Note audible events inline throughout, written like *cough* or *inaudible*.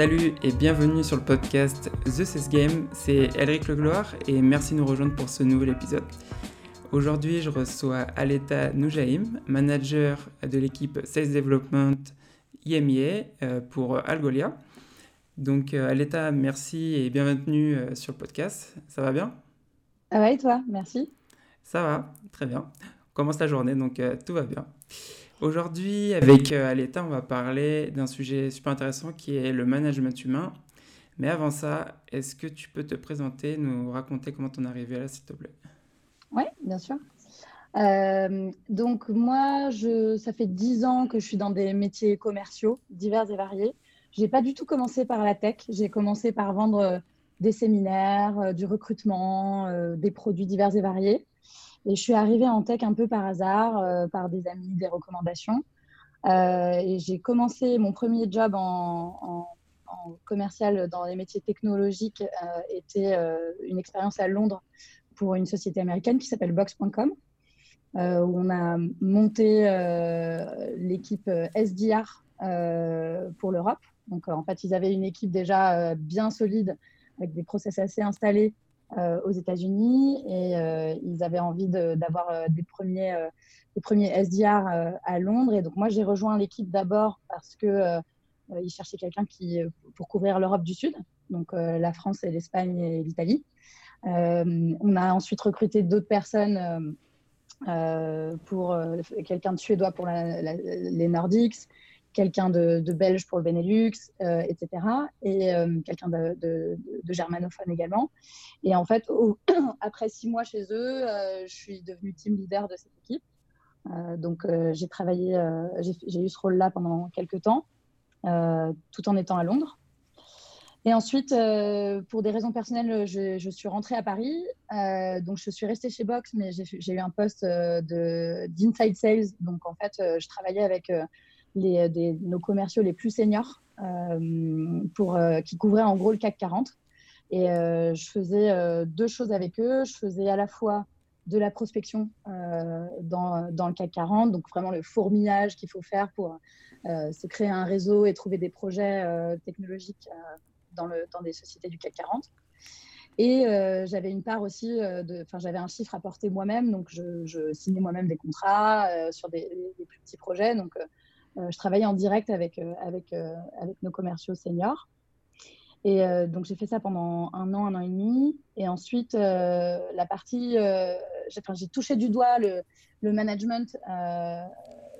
Salut et bienvenue sur le podcast The Sales Game, c'est Elric Legloire et merci de nous rejoindre pour ce nouvel épisode. Aujourd'hui, je reçois Aleta Noujaim, manager de l'équipe Sales Development IMIA euh, pour Algolia. Donc euh, Aleta, merci et bienvenue euh, sur le podcast. Ça va bien? Ah ouais, et toi? Merci. Ça va, très bien. On commence la journée, donc tout va bien. Aujourd'hui, avec euh, Aleta, on va parler d'un sujet super intéressant qui est le management humain. Mais avant ça, est-ce que tu peux te présenter, nous raconter comment tu es arrivé là, s'il te plaît? Oui, bien sûr. Euh, donc moi, ça fait dix ans que je suis dans des métiers commerciaux divers et variés. Je n'ai pas du tout commencé par la tech. J'ai commencé par vendre euh, des séminaires, du recrutement, des produits divers et variés. Et je suis arrivée en tech un peu par hasard, euh, par des amis, des recommandations. Euh, et j'ai commencé mon premier job en, commercial dans les métiers technologiques, euh, était une expérience à Londres pour une société américaine qui s'appelle Box.com. où on a monté l'équipe SDR pour l'Europe. Donc, en fait, ils avaient une équipe déjà bien solide avec des process assez installés euh, aux États-Unis et euh, ils avaient envie d'avoir euh, des premiers, des premiers SDR à Londres. Et donc, moi, j'ai rejoint l'équipe d'abord parce que ils cherchaient quelqu'un pour couvrir l'Europe du Sud, donc la France et l'Espagne et l'Italie. on a ensuite recruté d'autres personnes pour quelqu'un de suédois pour les Nordics, quelqu'un de, belge pour le Benelux, euh, etc. Et euh, quelqu'un de, germanophone également. Et en fait, *clears throat* après six mois chez eux, euh, je suis devenue team leader de cette équipe. donc, j'ai travaillé, j'ai eu ce rôle-là pendant quelques temps, tout en étant à Londres. Et ensuite, pour des raisons personnelles, je, suis rentrée à Paris. donc, je suis restée chez Box, mais j'ai eu un poste d'inside sales. Donc, en fait, je travaillais avec les, nos commerciaux les plus seniors euh, pour, euh, qui couvraient en gros le CAC 40. Et euh, je faisais deux choses avec eux. Je faisais à la fois de la prospection dans, dans, le CAC 40, donc vraiment le fourmillage qu'il faut faire pour se créer un réseau et trouver des projets technologiques dans, le, dans des sociétés du CAC 40. Et j'avais une part aussi, enfin j'avais un chiffre à porter moi-même, donc je, signais moi-même des contrats sur des, plus petits projets. Donc euh, je travaillais en direct avec, euh, euh, avec nos commerciaux seniors. Et donc, j'ai fait ça pendant un an, un an et demi. Et ensuite, la partie, j'ai touché du doigt le, le management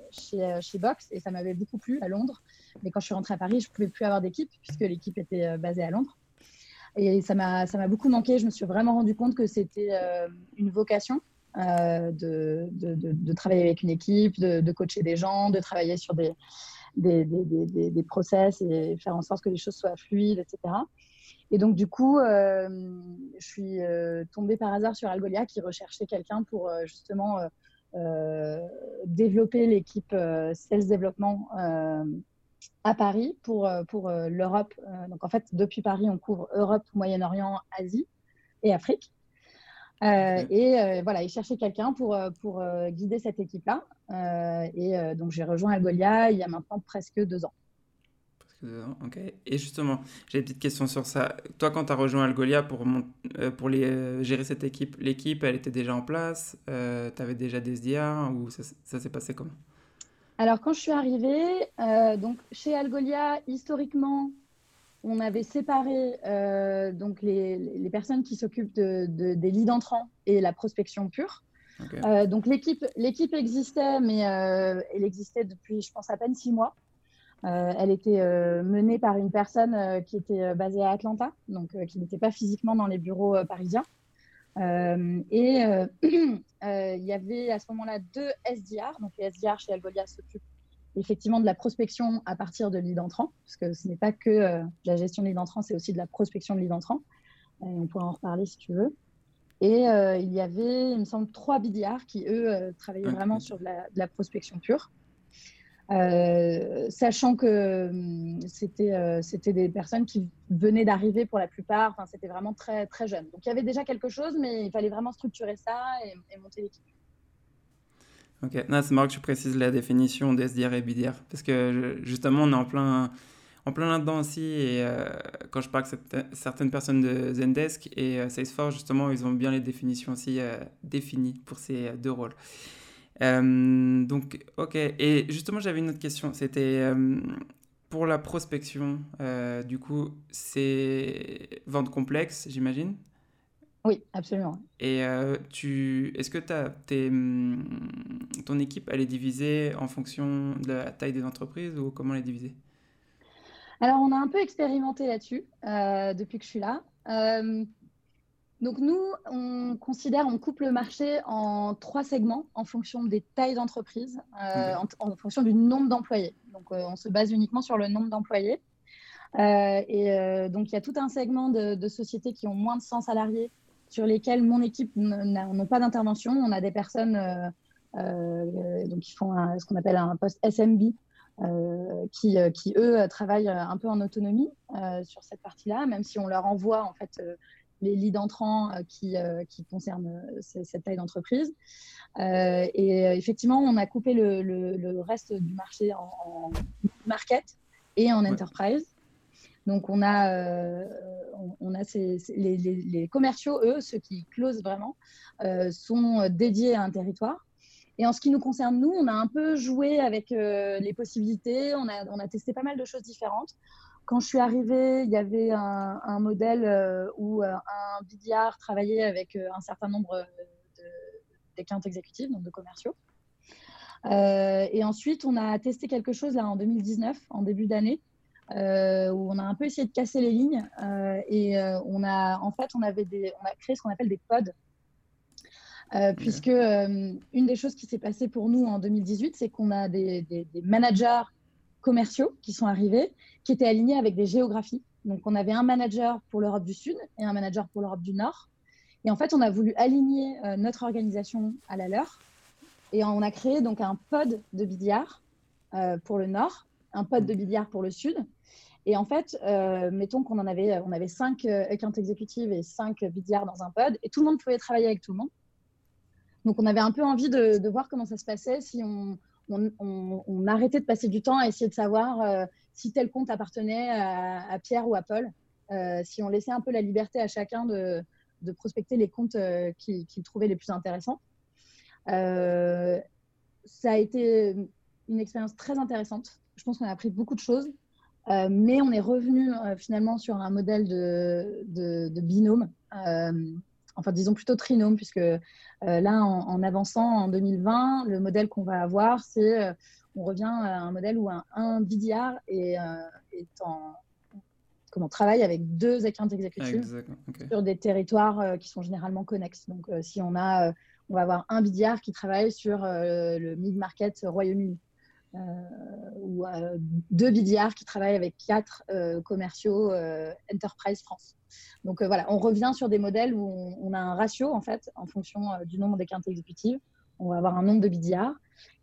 chez, chez, Box et ça m'avait beaucoup plu à Londres. Mais quand je suis rentrée à Paris, je ne pouvais plus avoir d'équipe puisque l'équipe était basée à Londres. Et ça m'a beaucoup manqué. Je me suis vraiment rendu compte que c'était une vocation euh, de, de, travailler avec une équipe, de, coacher des gens, de travailler sur des, des, process et faire en sorte que les choses soient fluides, etc. Et donc, du coup, euh, je suis euh, tombée par hasard sur Algolia qui recherchait quelqu'un pour justement développer l'équipe Sales Développement à Paris pour, pour l'Europe. donc, en fait, depuis Paris, on couvre Europe, Moyen-Orient, Asie et Afrique. Euh, et euh, voilà, il cherchait quelqu'un pour, euh, pour guider cette équipe-là. et donc, j'ai rejoint Algolia il y a maintenant presque deux ans. Presque deux ans, ok. Et justement, j'ai une petite question sur ça. Toi, quand tu as rejoint Algolia pour, pour les, gérer cette équipe, l'équipe, elle était déjà en place Tu avais déjà des SDR ou ça, ça s'est passé comment? Alors, quand je suis arrivée, donc chez Algolia, historiquement, on avait séparé euh, donc les, personnes qui s'occupent de, des leads entrants et la prospection pure. Euh, donc l'équipe, l'équipe existait, mais euh, elle existait depuis, je pense, à peine six mois. elle était menée par une personne qui était basée à Atlanta, donc qui n'était pas physiquement dans les bureaux parisiens. et *clears throat* il y avait à ce moment-là deux SDR. Donc les SDR chez Algolia s'occupent effectivement de la prospection à partir de lead entrant, parce que ce n'est pas que euh, la gestion de lead entrant, c'est aussi de la prospection de lead entrant. Et on pourra en reparler si tu veux. Et euh, il y avait, il me semble, trois BDR qui, eux, euh, travaillaient vraiment sur de la, prospection pure. sachant que hum, c'était c'était des personnes qui venaient d'arriver pour la plupart, enfin, c'était vraiment très, très jeune. Donc il y avait déjà quelque chose, mais il fallait vraiment structurer ça et monter l'équipe. Ok, c'est marrant que tu précises la définition d'SDR et BDR, parce que justement, on est en plein, en plein là-dedans aussi. Et quand je parle avec certaines personnes de Zendesk et Salesforce, justement, ils ont bien les définitions aussi définies pour ces deux rôles. donc, ok. Et justement, j'avais une autre question. C'était pour la prospection, du coup, c'est vente complexe, j'imagine? Oui, absolument. Et euh, tu, est-ce que tes, hum, ton équipe, elle est divisée en fonction de la taille des entreprises ou comment elle est divisée? Alors, on a un peu expérimenté là-dessus euh, depuis que je suis là. Euh, donc, nous, on considère, on coupe le marché en trois segments en fonction des tailles d'entreprise, en, fonction du nombre d'employés. Donc, on se base uniquement sur le nombre d'employés. et donc, il y a tout un segment de, de sociétés qui ont moins de 100 salariés sur lesquels mon équipe n'a pas d'intervention. On a des personnes euh, euh, donc qui font ce qu'on appelle un poste SMB, euh, qui, qui, eux travaillent un peu en autonomie sur cette partie-là, même si on leur envoie en fait les leads entrants qui, qui concernent cette taille d'entreprise. et effectivement, on a coupé le, le, reste du marché en, market et en enterprise. Donc, on a, euh, on a les, commerciaux, eux, ceux qui closent vraiment, euh, sont dédiés à un territoire. Et en ce qui nous concerne, nous, on a un peu joué avec euh, les possibilités, on a, on a, testé pas mal de choses différentes. Quand je suis arrivée, il y avait un, modèle où un BDR travaillait avec un certain nombre d'accounts exécutifs, donc de commerciaux. et ensuite, on a testé quelque chose là en 2019, en début d'année, euh, où on a un peu essayé de casser les lignes euh, et euh, on a en fait on avait des, on a créé ce qu'on appelle des pods. puisque une des choses qui s'est passée pour nous en 2018, c'est qu'on a des, des, managers commerciaux qui sont arrivés, qui étaient alignés avec des géographies. Donc, on avait un manager pour l'Europe du Sud et un manager pour l'Europe du Nord. Et en fait, on a voulu aligner notre organisation à la leur. Et on a créé donc un pod de BDR pour le Nord, un pod de BDR pour le Sud. Et en fait, euh, mettons qu'on en avait, on avait cinq euh, accounts exécutives et cinq BDR dans un pod, et tout le monde pouvait travailler avec tout le monde. Donc, on avait un peu envie de, voir comment ça se passait si on, on, arrêtait de passer du temps à essayer de savoir euh, si tel compte appartenait à, Pierre ou à Paul, si on laissait un peu la liberté à chacun de, de prospecter les comptes qu'il trouvait les plus intéressants. ça a été une expérience très intéressante. Je pense qu'on a appris beaucoup de choses. Euh, mais on est revenu euh, finalement sur un modèle de, de, binôme, euh, enfin disons plutôt trinôme, puisque là, en, avançant en 2020, le modèle qu'on va avoir, c'est on revient à un modèle où un, un est, en, comment, travaille avec deux accounts exécutifs sur des territoires qui sont généralement connexes. Donc si on a, on va avoir un BDR qui travaille sur le mid-market Royaume-Uni. Euh, ou euh, deux BDR qui travaillent avec quatre euh, commerciaux Enterprise France. Donc voilà, on revient sur des modèles où on, a un ratio en fait en fonction du nombre des quintes exécutives. On va avoir un nombre de BDR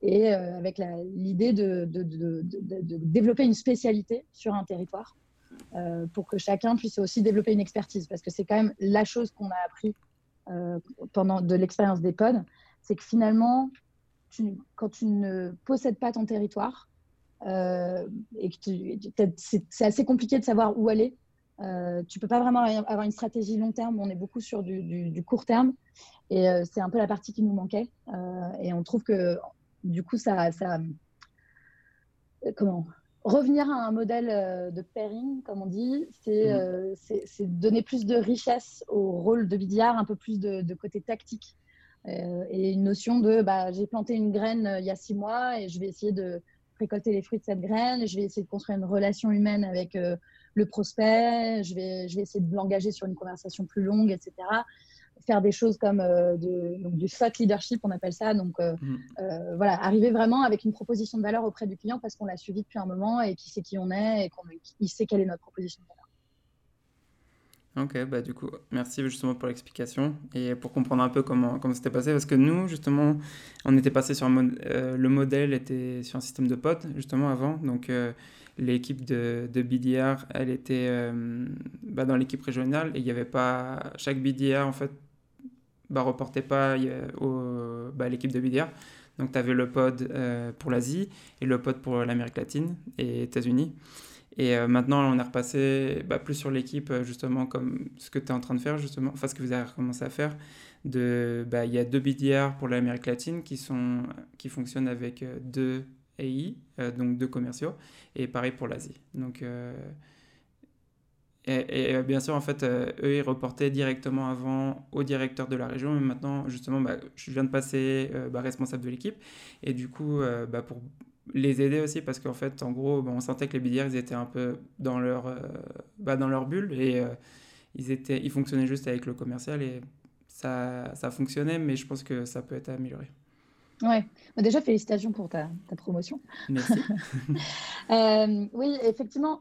et avec l'idée de, développer une spécialité sur un territoire pour que chacun puisse aussi développer une expertise parce que c'est quand même la chose qu'on a appris pendant de l'expérience des pods, c'est que finalement quand tu ne possèdes pas ton territoire, euh, et que c'est assez compliqué de savoir où aller. Euh, tu peux pas vraiment avoir une stratégie long terme. On est beaucoup sur du, court terme, et euh, c'est un peu la partie qui nous manquait. Euh, et on trouve que du coup, ça, ça comment revenir à un modèle de pairing, comme on dit, c'est mmh. donner plus de richesse au rôle de BDR, un peu plus de, de côté tactique et une notion de bah, j'ai planté une graine euh, il y a six mois et je vais essayer de récolter les fruits de cette graine, je vais essayer de construire une relation humaine avec euh, le prospect, je vais, je vais essayer de l'engager sur une conversation plus longue, etc. Faire des choses comme de, donc du thought leadership, on appelle ça. Donc mm. voilà, arriver vraiment avec une proposition de valeur auprès du client parce qu'on l'a suivi depuis un moment et qui sait qui on est et qu'il sait quelle est notre proposition de valeur. Ok, bah du coup, merci justement pour l'explication et pour comprendre un peu comment, comment c'était passé. Parce que nous, justement, on était passé sur un euh, le modèle était sur un système de potes, justement, avant. Donc, euh, l'équipe de, de, BDR, elle était euh, bah, dans l'équipe régionale et il n'y avait pas. Chaque BDR, en fait, bah, reportait pas au, bah, l'équipe de BDR. Donc, tu avais le pod pour l'Asie et le pod pour l'Amérique latine et États-Unis. Et maintenant, on est repassé bah, plus sur l'équipe, justement, comme ce que tu es en train de faire, justement, enfin, ce que vous avez recommencé à faire. Bah, il y a deux BDR pour l'Amérique latine qui, sont, qui fonctionnent avec deux AI, donc deux commerciaux, et pareil pour l'Asie. Donc, et, euh, bien sûr, en fait, euh, eux, ils reportaient directement avant au directeur de la région. Mais maintenant, justement, bah, je viens de passer euh, responsable de l'équipe. Et du coup, pour les aider aussi, parce qu'en fait, en gros, on sentait que les BDR, ils étaient un peu dans leur, dans leur bulle. Et ils, étaient, ils fonctionnaient juste avec le commercial. Et ça, ça fonctionnait, mais je pense que ça peut être amélioré. Ouais, déjà félicitations pour ta, ta promotion. Merci. *laughs* oui, effectivement,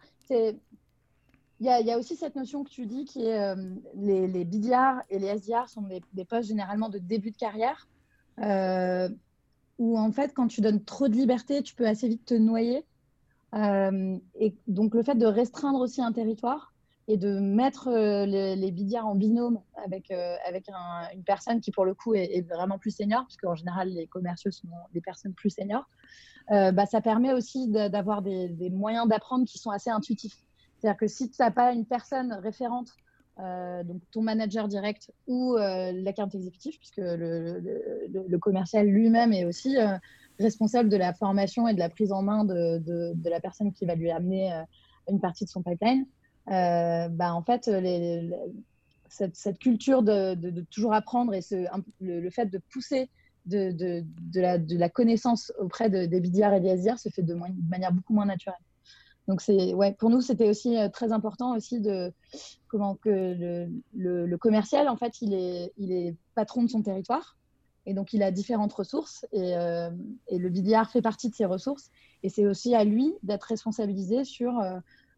il y, a, aussi cette notion que tu dis qui est euh, les, les, BDR et les SDR sont des, postes généralement de début de carrière euh, où en fait quand tu donnes trop de liberté tu peux assez vite te noyer. Euh, et donc le fait de restreindre aussi un territoire et de mettre les, les, BDR en binôme avec, avec une personne qui pour le coup est, vraiment plus senior parce qu'en général les commerciaux sont des personnes plus seniors bah, ça permet aussi d'avoir des moyens d'apprendre qui sont assez intuitifs. C'est-à-dire que si tu n'as pas une personne référente, euh, donc ton manager direct ou euh, la carte exécutive, puisque le, commercial lui-même est aussi euh, responsable de la formation et de la prise en main de, la personne qui va lui amener une partie de son pipeline, bah, en fait, cette, culture de, toujours apprendre et le, fait de pousser de, la, connaissance auprès des BDR et des SDR se fait de manière beaucoup moins naturelle. Donc c'est ouais, pour nous c'était aussi euh, très important aussi de comment que le, commercial en fait il est il est patron de son territoire. Et donc il a différentes ressources et, euh, et le BDR fait partie de ces ressources. Et c'est aussi à lui d'être responsabilisé sur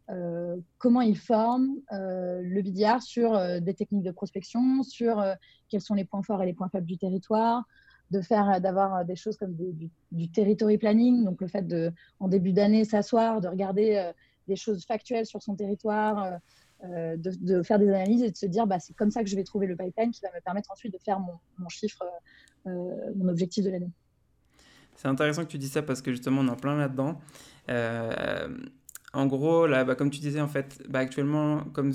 euh, comment il forme le BDR sur des techniques de prospection, sur quels sont les points forts et les points faibles du territoire, de faire, d'avoir des choses comme du, du, territory planning, donc le fait de, en début d'année, s'asseoir, de regarder euh, des choses factuelles sur son territoire, euh, euh, de, faire des analyses et de se dire, bah, c'est comme ça que je vais trouver le pipeline qui va me permettre ensuite de faire mon, mon chiffre, mon objectif de l'année. C'est intéressant que tu dis ça parce que justement, on est en plein là-dedans. En gros, là, bah, comme tu disais, en fait, bah, actuellement, comme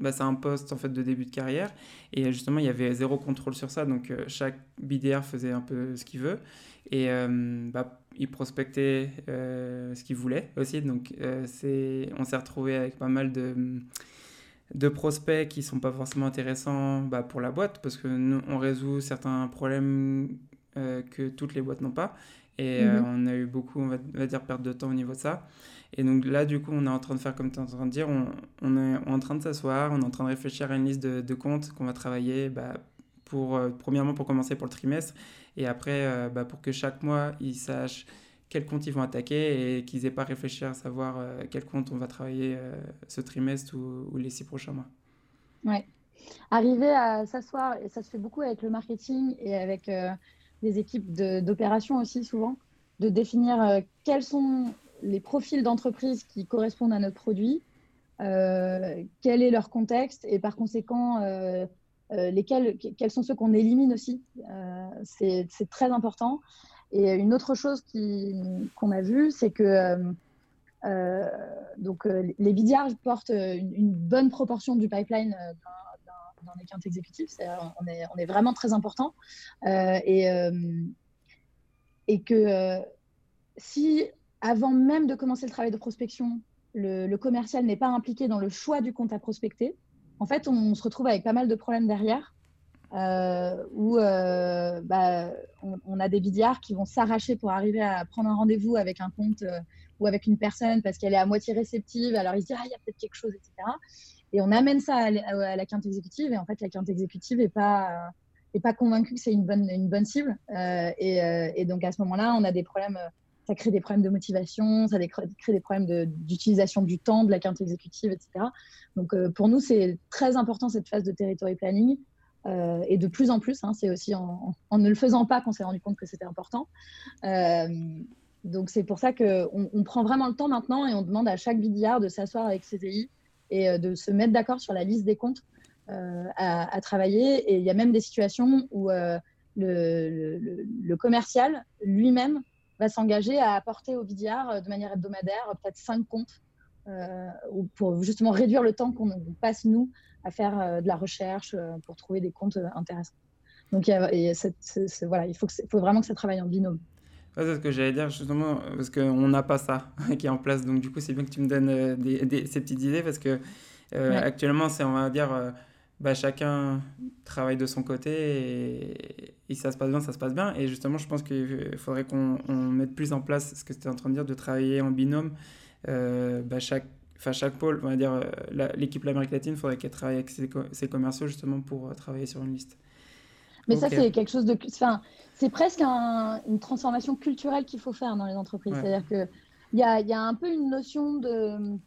bah, c'est un poste en fait de début de carrière et justement il y avait zéro contrôle sur ça donc euh, chaque BDR faisait un peu ce qu'il veut et euh, bah, il prospectait euh, ce qu'il voulait aussi donc c'est on s'est retrouvé avec pas mal de de prospects qui sont pas forcément intéressants bah, pour la boîte parce que nous on résout certains problèmes que toutes les boîtes n'ont pas et mhm. on a eu beaucoup on va, on va dire perte de temps au niveau de ça et donc là, du coup, on est en train de faire comme tu es en train de dire, on, est en train de s'asseoir, on est en train de réfléchir à une liste de, comptes qu'on va travailler bah, pour, euh, premièrement pour commencer pour le trimestre et après euh, bah, pour que chaque mois, ils sachent quel compte ils vont attaquer et qu'ils n'aient pas à réfléchir à savoir euh, quel compte on va travailler ce trimestre ou, les six prochains mois. Ouais. Arriver à s'asseoir, et ça se fait beaucoup avec le marketing et avec les équipes d'opération aussi souvent, de définir quels sont les profils d'entreprise qui correspondent à notre produit, euh, quel est leur contexte et par conséquent, euh, euh, lesquels, quels sont ceux qu'on élimine aussi. c'est très important. Et une autre chose qu'on a vue, c'est que donc, les BDR portent une, bonne proportion du pipeline dans les quintes exécutives. on, est, on est vraiment très important. et, et que si avant même de commencer le travail de prospection, le, commercial n'est pas impliqué dans le choix du compte à prospecter, en fait, on, se retrouve avec pas mal de problèmes derrière, euh, où euh, bah, on, a des bidiards qui vont s'arracher pour arriver à prendre un rendez-vous avec un compte euh, ou avec une personne parce qu'elle est à moitié réceptive, alors ils se disent, ah, il y a peut-être quelque chose, etc. Et on amène ça à, la quinte exécutive, et en fait, la quinte exécutive n'est pas, est pas convaincue que c'est une bonne, une bonne cible. Et, et, donc, à ce moment-là, on a des problèmes ça crée des problèmes de motivation, ça crée des problèmes d'utilisation du temps, de la quinte exécutive, etc. Donc euh, pour nous, c'est très important cette phase de territory planning. Euh, et de plus en plus, hein, c'est aussi en, ne le faisant pas qu'on s'est rendu compte que c'était important. Euh, donc c'est pour ça qu'on on prend vraiment le temps maintenant et on demande à chaque BDR de s'asseoir avec CTI et de se mettre d'accord sur la liste des comptes à, à, travailler. Et il y a même des situations où le, le, commercial lui-même va s'engager à apporter au euh, de manière hebdomadaire peut-être cinq comptes ou pour justement réduire le temps qu'on passe, nous, à faire de la recherche pour trouver des comptes intéressants. Donc, il, voilà, il faut vraiment que ça travaille en binôme. C'est ce que j'allais dire justement, parce qu'on n'a pas ça *laughs* qui est en place. Donc, du coup, c'est bien que tu me donnes des, ces petites idées parce que actuellement, c'est, on va dire, bah, chacun travaille de son côté et, ça se passe bien, ça se passe bien. Et justement, je pense qu'il faudrait qu'on mette plus en place ce que tu es en train de dire, de travailler en binôme. Euh, bah, chaque, chaque pôle, on va dire, euh, l'équipe l'Amérique latine, il faudrait qu'elle travaille avec ses, commerciaux justement pour euh, travailler sur une liste. Mais ça, c'est quelque chose de. Enfin, c'est presque une transformation culturelle qu'il faut faire dans les entreprises. C'est-à-dire qu'il y a, y a un peu une notion de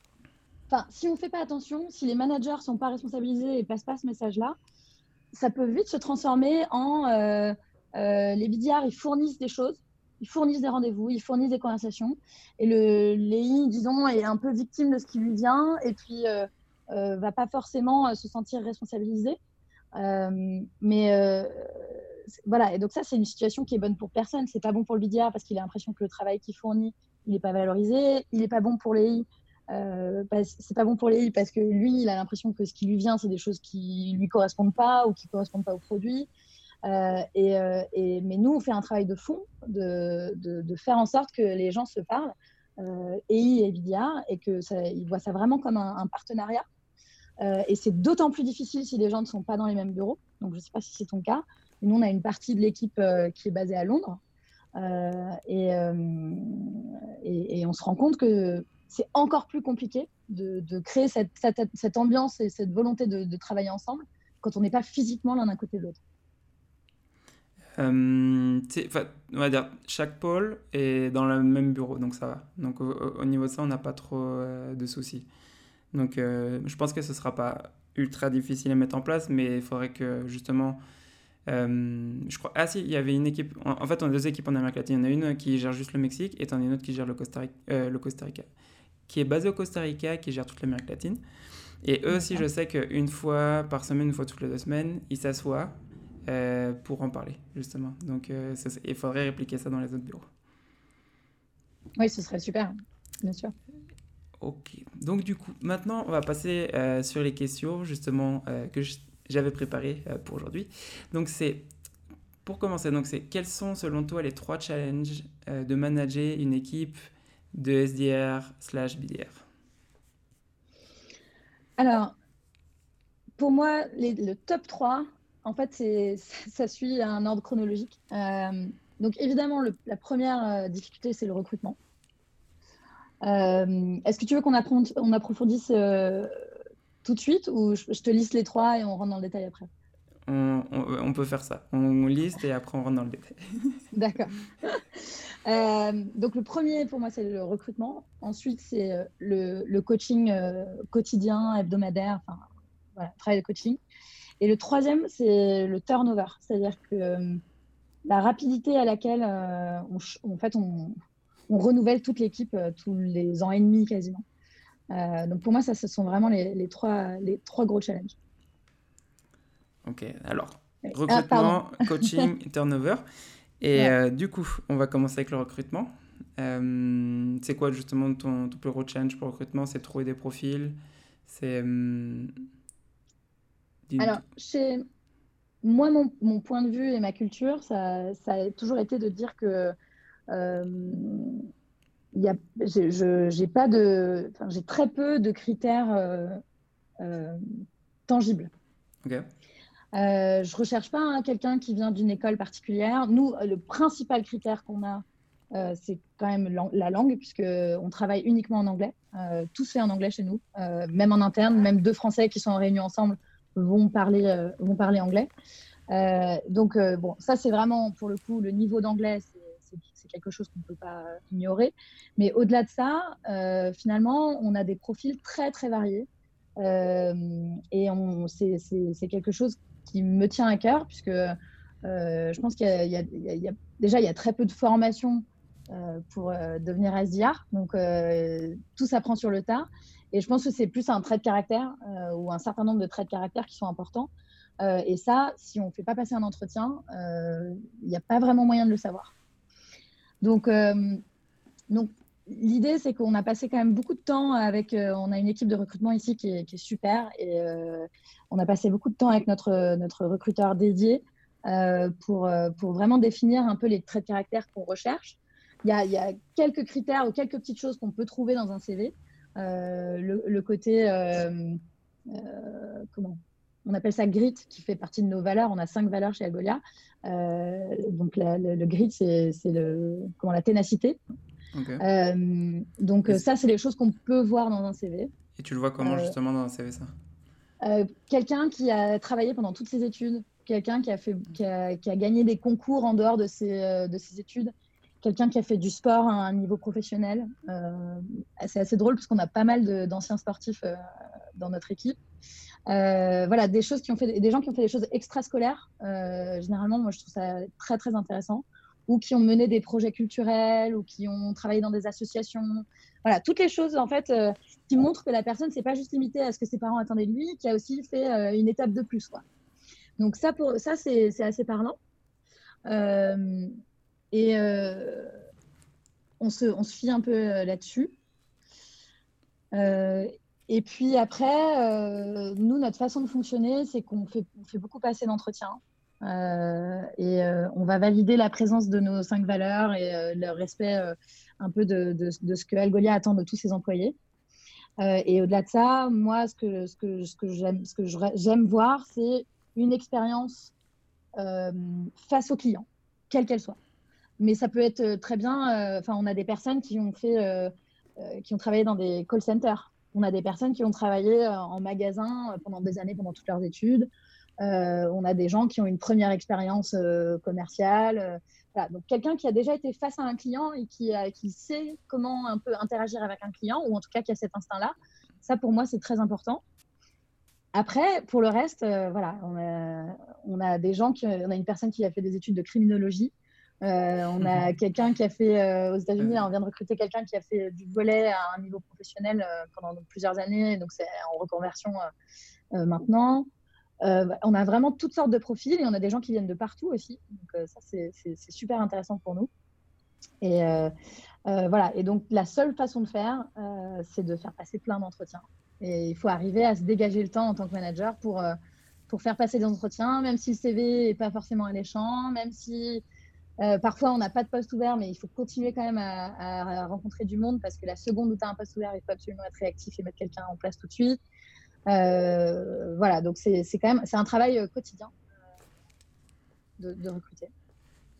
Enfin, si on ne fait pas attention, si les managers ne sont pas responsabilisés et ne passent pas ce message-là, ça peut vite se transformer en euh, euh, les BDR, ils fournissent des choses, ils fournissent des rendez-vous, ils fournissent des conversations. Et le l'EI, disons, est un peu victime de ce qui lui vient et puis euh, euh va pas forcément se sentir responsabilisé. Mais voilà, et donc ça, c'est une situation qui est bonne pour personne. C'est pas bon pour le BDR parce qu'il a l'impression que le travail qu'il fournit, il n'est pas valorisé. Il n'est pas bon pour l'EI euh, c'est pas bon pour les parce que lui, il a l'impression que ce qui lui vient, c'est des choses qui lui correspondent pas ou qui correspondent pas au produit. Euh, euh, et, mais nous, on fait un travail de fond de, de, faire en sorte que les gens se parlent, euh, EI et BDR, et qu'ils voient ça vraiment comme un, partenariat. Et c'est d'autant plus difficile si les gens ne sont pas dans les mêmes bureaux. Donc, je ne sais pas si c'est ton cas. Nous, on a une partie de l'équipe qui est basée à Londres. Et, et, on se rend compte que c'est encore plus compliqué de, créer cette, ambiance et cette volonté de, travailler ensemble quand on n'est pas physiquement l'un à côté de l'autre. Euh, chaque pôle est dans le même bureau, donc ça va. Donc au, niveau de ça, on n'a pas trop euh, de soucis. Donc euh, je pense que ce ne sera pas ultra difficile à mettre en place, mais il faudrait que justement je crois. Ah si, il y avait une équipe. En, fait, on a deux équipes en Amérique latine. Il y en a une qui gère juste le Mexique et en a une autre qui gère le Costa, le Costa Rica qui est basé au Costa Rica, qui gère toute l'Amérique latine. Et eux aussi, je sais qu'une fois par semaine, une fois toutes les deux semaines, ils s'assoient euh, pour en parler, justement. Donc, euh, il faudrait répliquer ça dans les autres bureaux. Oui, ce serait super, bien sûr. Ok. Donc, du coup, maintenant, on va passer euh, sur les questions, justement, que j'avais préparées pour aujourd'hui. Donc, c'est pour commencer, donc c'est quels sont selon toi les trois challenges de manager une équipe de SDR slash BDR Alors, pour moi, le top 3, en fait, *laughs* ça suit un ordre chronologique. Euh, donc, évidemment, la première euh, difficulté, c'est le recrutement. Euh, est-ce que tu veux qu'on on approfondisse tout de suite ou je, te liste les trois et on rentre dans le détail après? On, peut faire ça. On liste et après on rentre dans le détail. *laughs* D'accord. Euh, donc le premier pour moi c'est le recrutement. Ensuite c'est euh, le, coaching euh, quotidien, hebdomadaire, enfin voilà, travail de coaching. Et le troisième c'est le turnover, c'est-à-dire que la rapidité à laquelle on, en fait on, renouvelle toute l'équipe tous les ans et demi quasiment. donc pour moi ça ce sont vraiment les, trois, les trois gros challenges. Ok, alors ah, recrutement, *laughs* coaching, turnover. Et euh, du coup, on va commencer avec le recrutement. Euh, c'est quoi justement ton, ton, plus gros challenge pour le recrutement? C'est trouver des profils? C'est. Euh, Alors, chez moi, mon, mon, point de vue et ma culture, ça, ça a toujours été de dire que j'ai pas de, j'ai très peu de critères tangibles. Ok. Euh, je recherche pas hein, quelqu'un qui vient d'une école particulière. Nous, le principal critère qu'on a, euh, c'est quand même la langue, puisqu'on travaille uniquement en anglais. Euh, tout se fait en anglais chez nous, euh, même en interne. Même deux Français qui sont en réunion ensemble vont parler, vont parler anglais. donc, bon, ça, c'est vraiment, pour le coup, le niveau d'anglais, c'est quelque chose qu'on ne peut pas ignorer. Mais au-delà de ça, finalement, on a des profils très, très variés. et c'est quelque chose qui me tient à cœur, puisque euh, je pense qu'il y, a déjà il y a très peu de formation euh, pour euh, devenir SDR, donc tout s'apprend sur le tas. Et je pense que c'est plus un trait de caractère ou un certain nombre de traits de caractère qui sont importants. et ça, si on ne fait pas passer un entretien, il n'y a pas vraiment moyen de le savoir. Donc, donc l'idée, c'est qu'on a passé quand même beaucoup de temps avec. on a une équipe de recrutement ici qui est, super et on a passé beaucoup de temps avec notre, recruteur dédié pour, vraiment définir un peu les traits de caractère qu'on recherche. Il y, a, quelques critères ou quelques petites choses qu'on peut trouver dans un CV. Le, côté. comment? On appelle ça grit, qui fait partie de nos valeurs. On a cinq valeurs chez Algolia. Euh, donc le, grit, c'est le, comment, la ténacité. Euh, donc ça, c'est les choses qu'on peut voir dans un CV. Et tu le vois comment euh, justement dans un CV ça? Quelqu'un qui a travaillé pendant toutes ses études, quelqu'un qui a fait, qui a, gagné des concours en dehors de ses, de ses études, quelqu'un qui a fait du sport à un niveau professionnel. c'est assez drôle parce qu'on a pas mal d'anciens sportifs dans notre équipe. Euh, voilà, des choses qui ont fait, des gens qui ont fait des choses extrascolaires. Euh, généralement, moi, je trouve ça très très intéressant, ou qui ont mené des projets culturels, ou qui ont travaillé dans des associations. Voilà, toutes les choses en fait euh, qui montrent que la personne s'est pas juste limitée à ce que ses parents attendaient de lui, qui a aussi fait une étape de plus, quoi. Donc ça, pour ça, c'est assez parlant. et on se, on se fie un peu là-dessus. Et puis après, euh, nous, notre façon de fonctionner, c'est qu'on fait, beaucoup passer d'entretiens. Euh, et euh, on va valider la présence de nos cinq valeurs et le respect un peu de, ce que Algolia attend de tous ses employés. et au-delà de ça, moi, ce que, j'aime voir, c'est une expérience face aux clients, quelle qu'elle soit. Mais ça peut être très bien. Enfin, on a des personnes qui ont fait, qui ont travaillé dans des call centers on a des personnes qui ont travaillé euh, en magasin euh, pendant des années, pendant toutes leurs études. Euh, on a des gens qui ont une première expérience commerciale. Donc quelqu'un qui a déjà été face à un client et qui, sait comment un peu interagir avec un client, ou en tout cas qui a cet instinct-là, ça pour moi c'est très important. Après, pour le reste, voilà, on a, des gens on a une personne qui a fait des études de criminologie, euh, on a quelqu'un qui a fait aux États-Unis, on vient de recruter quelqu'un qui a fait du volet à un niveau professionnel euh, pendant plusieurs années, donc c'est en reconversion euh, maintenant. on a vraiment toutes sortes de profils et on a des gens qui viennent de partout aussi, donc ça c'est super intéressant pour nous. Et voilà, et donc la seule façon de faire, c'est de faire passer plein d'entretiens. Et il faut arriver à se dégager le temps en tant que manager pour, pour faire passer des entretiens, même si le CV n'est pas forcément alléchant, même si euh, parfois, on n'a pas de poste ouvert, mais il faut continuer quand même à, rencontrer du monde parce que la seconde où tu as un poste ouvert, il faut absolument être réactif et mettre quelqu'un en place tout de suite. Euh, voilà, donc c'est quand même c'est un travail euh, quotidien de, recruter.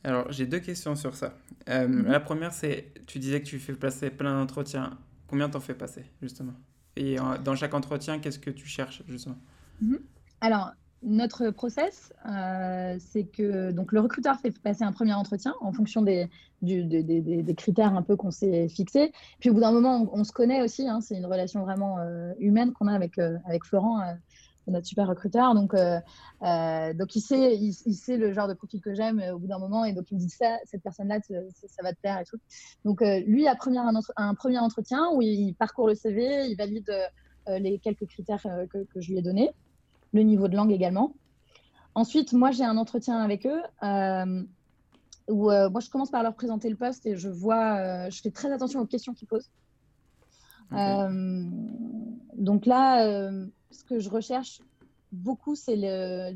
Alors, j'ai deux questions sur ça. Mhm. La première, c'est tu disais que tu fais passer plein d'entretiens. Combien t'en fais passer, justement? Et dans chaque entretien, qu'est-ce que tu cherches, justement? Mhm. Alors, notre process, euh, c'est que donc, le recruteur fait passer un premier entretien en fonction des, critères un peu qu'on s'est fixés. Puis au bout d'un moment, on, se connaît aussi. Hein, c'est une relation vraiment euh, humaine qu'on a avec, euh, avec Florent, notre super recruteur. Donc, donc il, sait, il, sait le genre de profil que j'aime au bout d'un moment. Et donc il me dit ça, cette personne-là, ça, va te plaire et tout. Donc lui a premier, un, premier entretien où il parcourt le CV, il valide les quelques critères que je lui ai donnés le niveau de langue également. Ensuite, moi, j'ai un entretien avec eux euh, où euh, moi, je commence par leur présenter le poste et je vois, euh, je fais très attention aux questions qu'ils posent. donc là, ce que je recherche beaucoup, c'est le,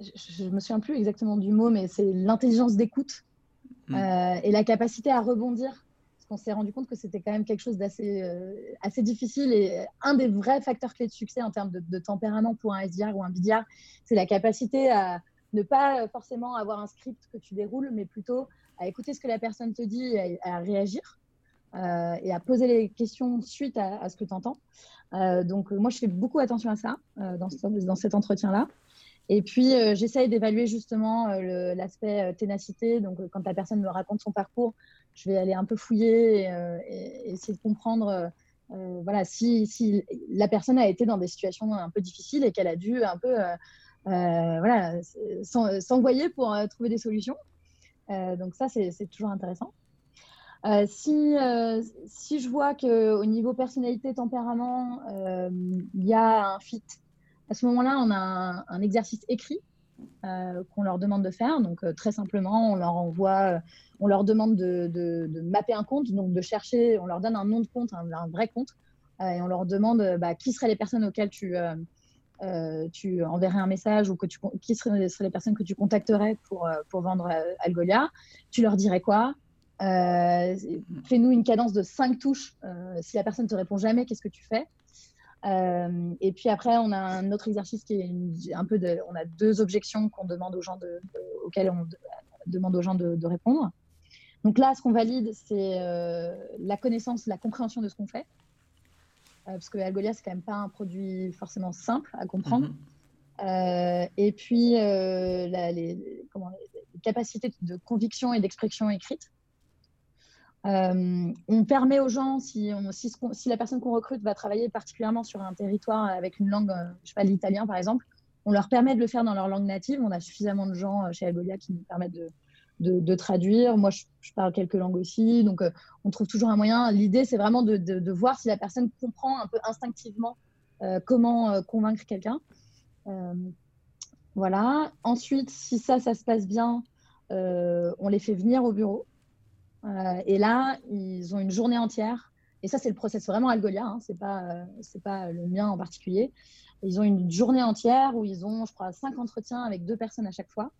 je, ne me souviens plus exactement du mot, mais c'est l'intelligence d'écoute hmm. et la capacité à rebondir on s'est rendu compte que c'était quand même quelque chose d'assez euh, difficile et un des vrais facteurs clés de succès en termes de, tempérament pour un SDR ou un BDR, c'est la capacité à ne pas forcément avoir un script que tu déroules, mais plutôt à écouter ce que la personne te dit et à, réagir euh, et à poser les questions suite à, ce que tu entends. Euh, donc moi, je fais beaucoup attention à ça dans, dans cet entretien-là. Et puis, j'essaye d'évaluer justement l'aspect ténacité. Donc, quand la personne me raconte son parcours, je vais aller un peu fouiller et, euh, essayer de comprendre euh, euh, voilà, si, si, la personne a été dans des situations un peu difficiles et qu'elle a dû un peu voilà, s'envoyer pour trouver des solutions. donc ça, c'est toujours intéressant. si, si je vois qu'au niveau personnalité, tempérament, il y a un fit, à ce moment-là, on a un, exercice écrit qu'on leur demande de faire. Donc, très simplement, on leur envoie, on leur demande de, mapper un compte, donc de chercher, on leur donne un nom de compte, un, vrai compte, et on leur demande bah, qui seraient les personnes auxquelles tu, tu enverrais un message ou que tu, qui seraient, les personnes que tu contacterais pour, pour vendre Algolia. Tu leur dirais quoi? Fais-nous une cadence de 5 touches. si la personne ne te répond jamais, qu'est-ce que tu fais? Euh, et puis après, on a un autre exercice qui est un peu de, on a deux objections qu'on demande aux gens de, auxquelles on demande aux gens de, répondre. Donc là, ce qu'on valide, c'est euh, la connaissance, la compréhension de ce qu'on fait. Euh, parce que Algolia, c'est quand même pas un produit forcément simple à comprendre. Mhm. et puis, la, les, comment, les, capacités de conviction et d'expression écrite. Euh, on permet aux gens, si, la personne qu'on recrute va travailler particulièrement sur un territoire avec une langue, euh, je sais pas, l'italien par exemple, on leur permet de le faire dans leur langue native. On a suffisamment de gens euh, chez Algolia qui nous permettent de, traduire. Moi, je, parle quelques langues aussi, donc on trouve toujours un moyen. L'idée, c'est vraiment de, voir si la personne comprend un peu instinctivement comment convaincre quelqu'un. voilà. Ensuite, si ça, ça se passe bien, on les fait venir au bureau. Euh, et là, ils ont une journée entière. Et ça, c'est le process vraiment Algolia, hein, ce n'est pas, euh, pas le mien en particulier. Ils ont une journée entière où ils ont, je crois, cinq entretiens avec deux personnes à chaque fois,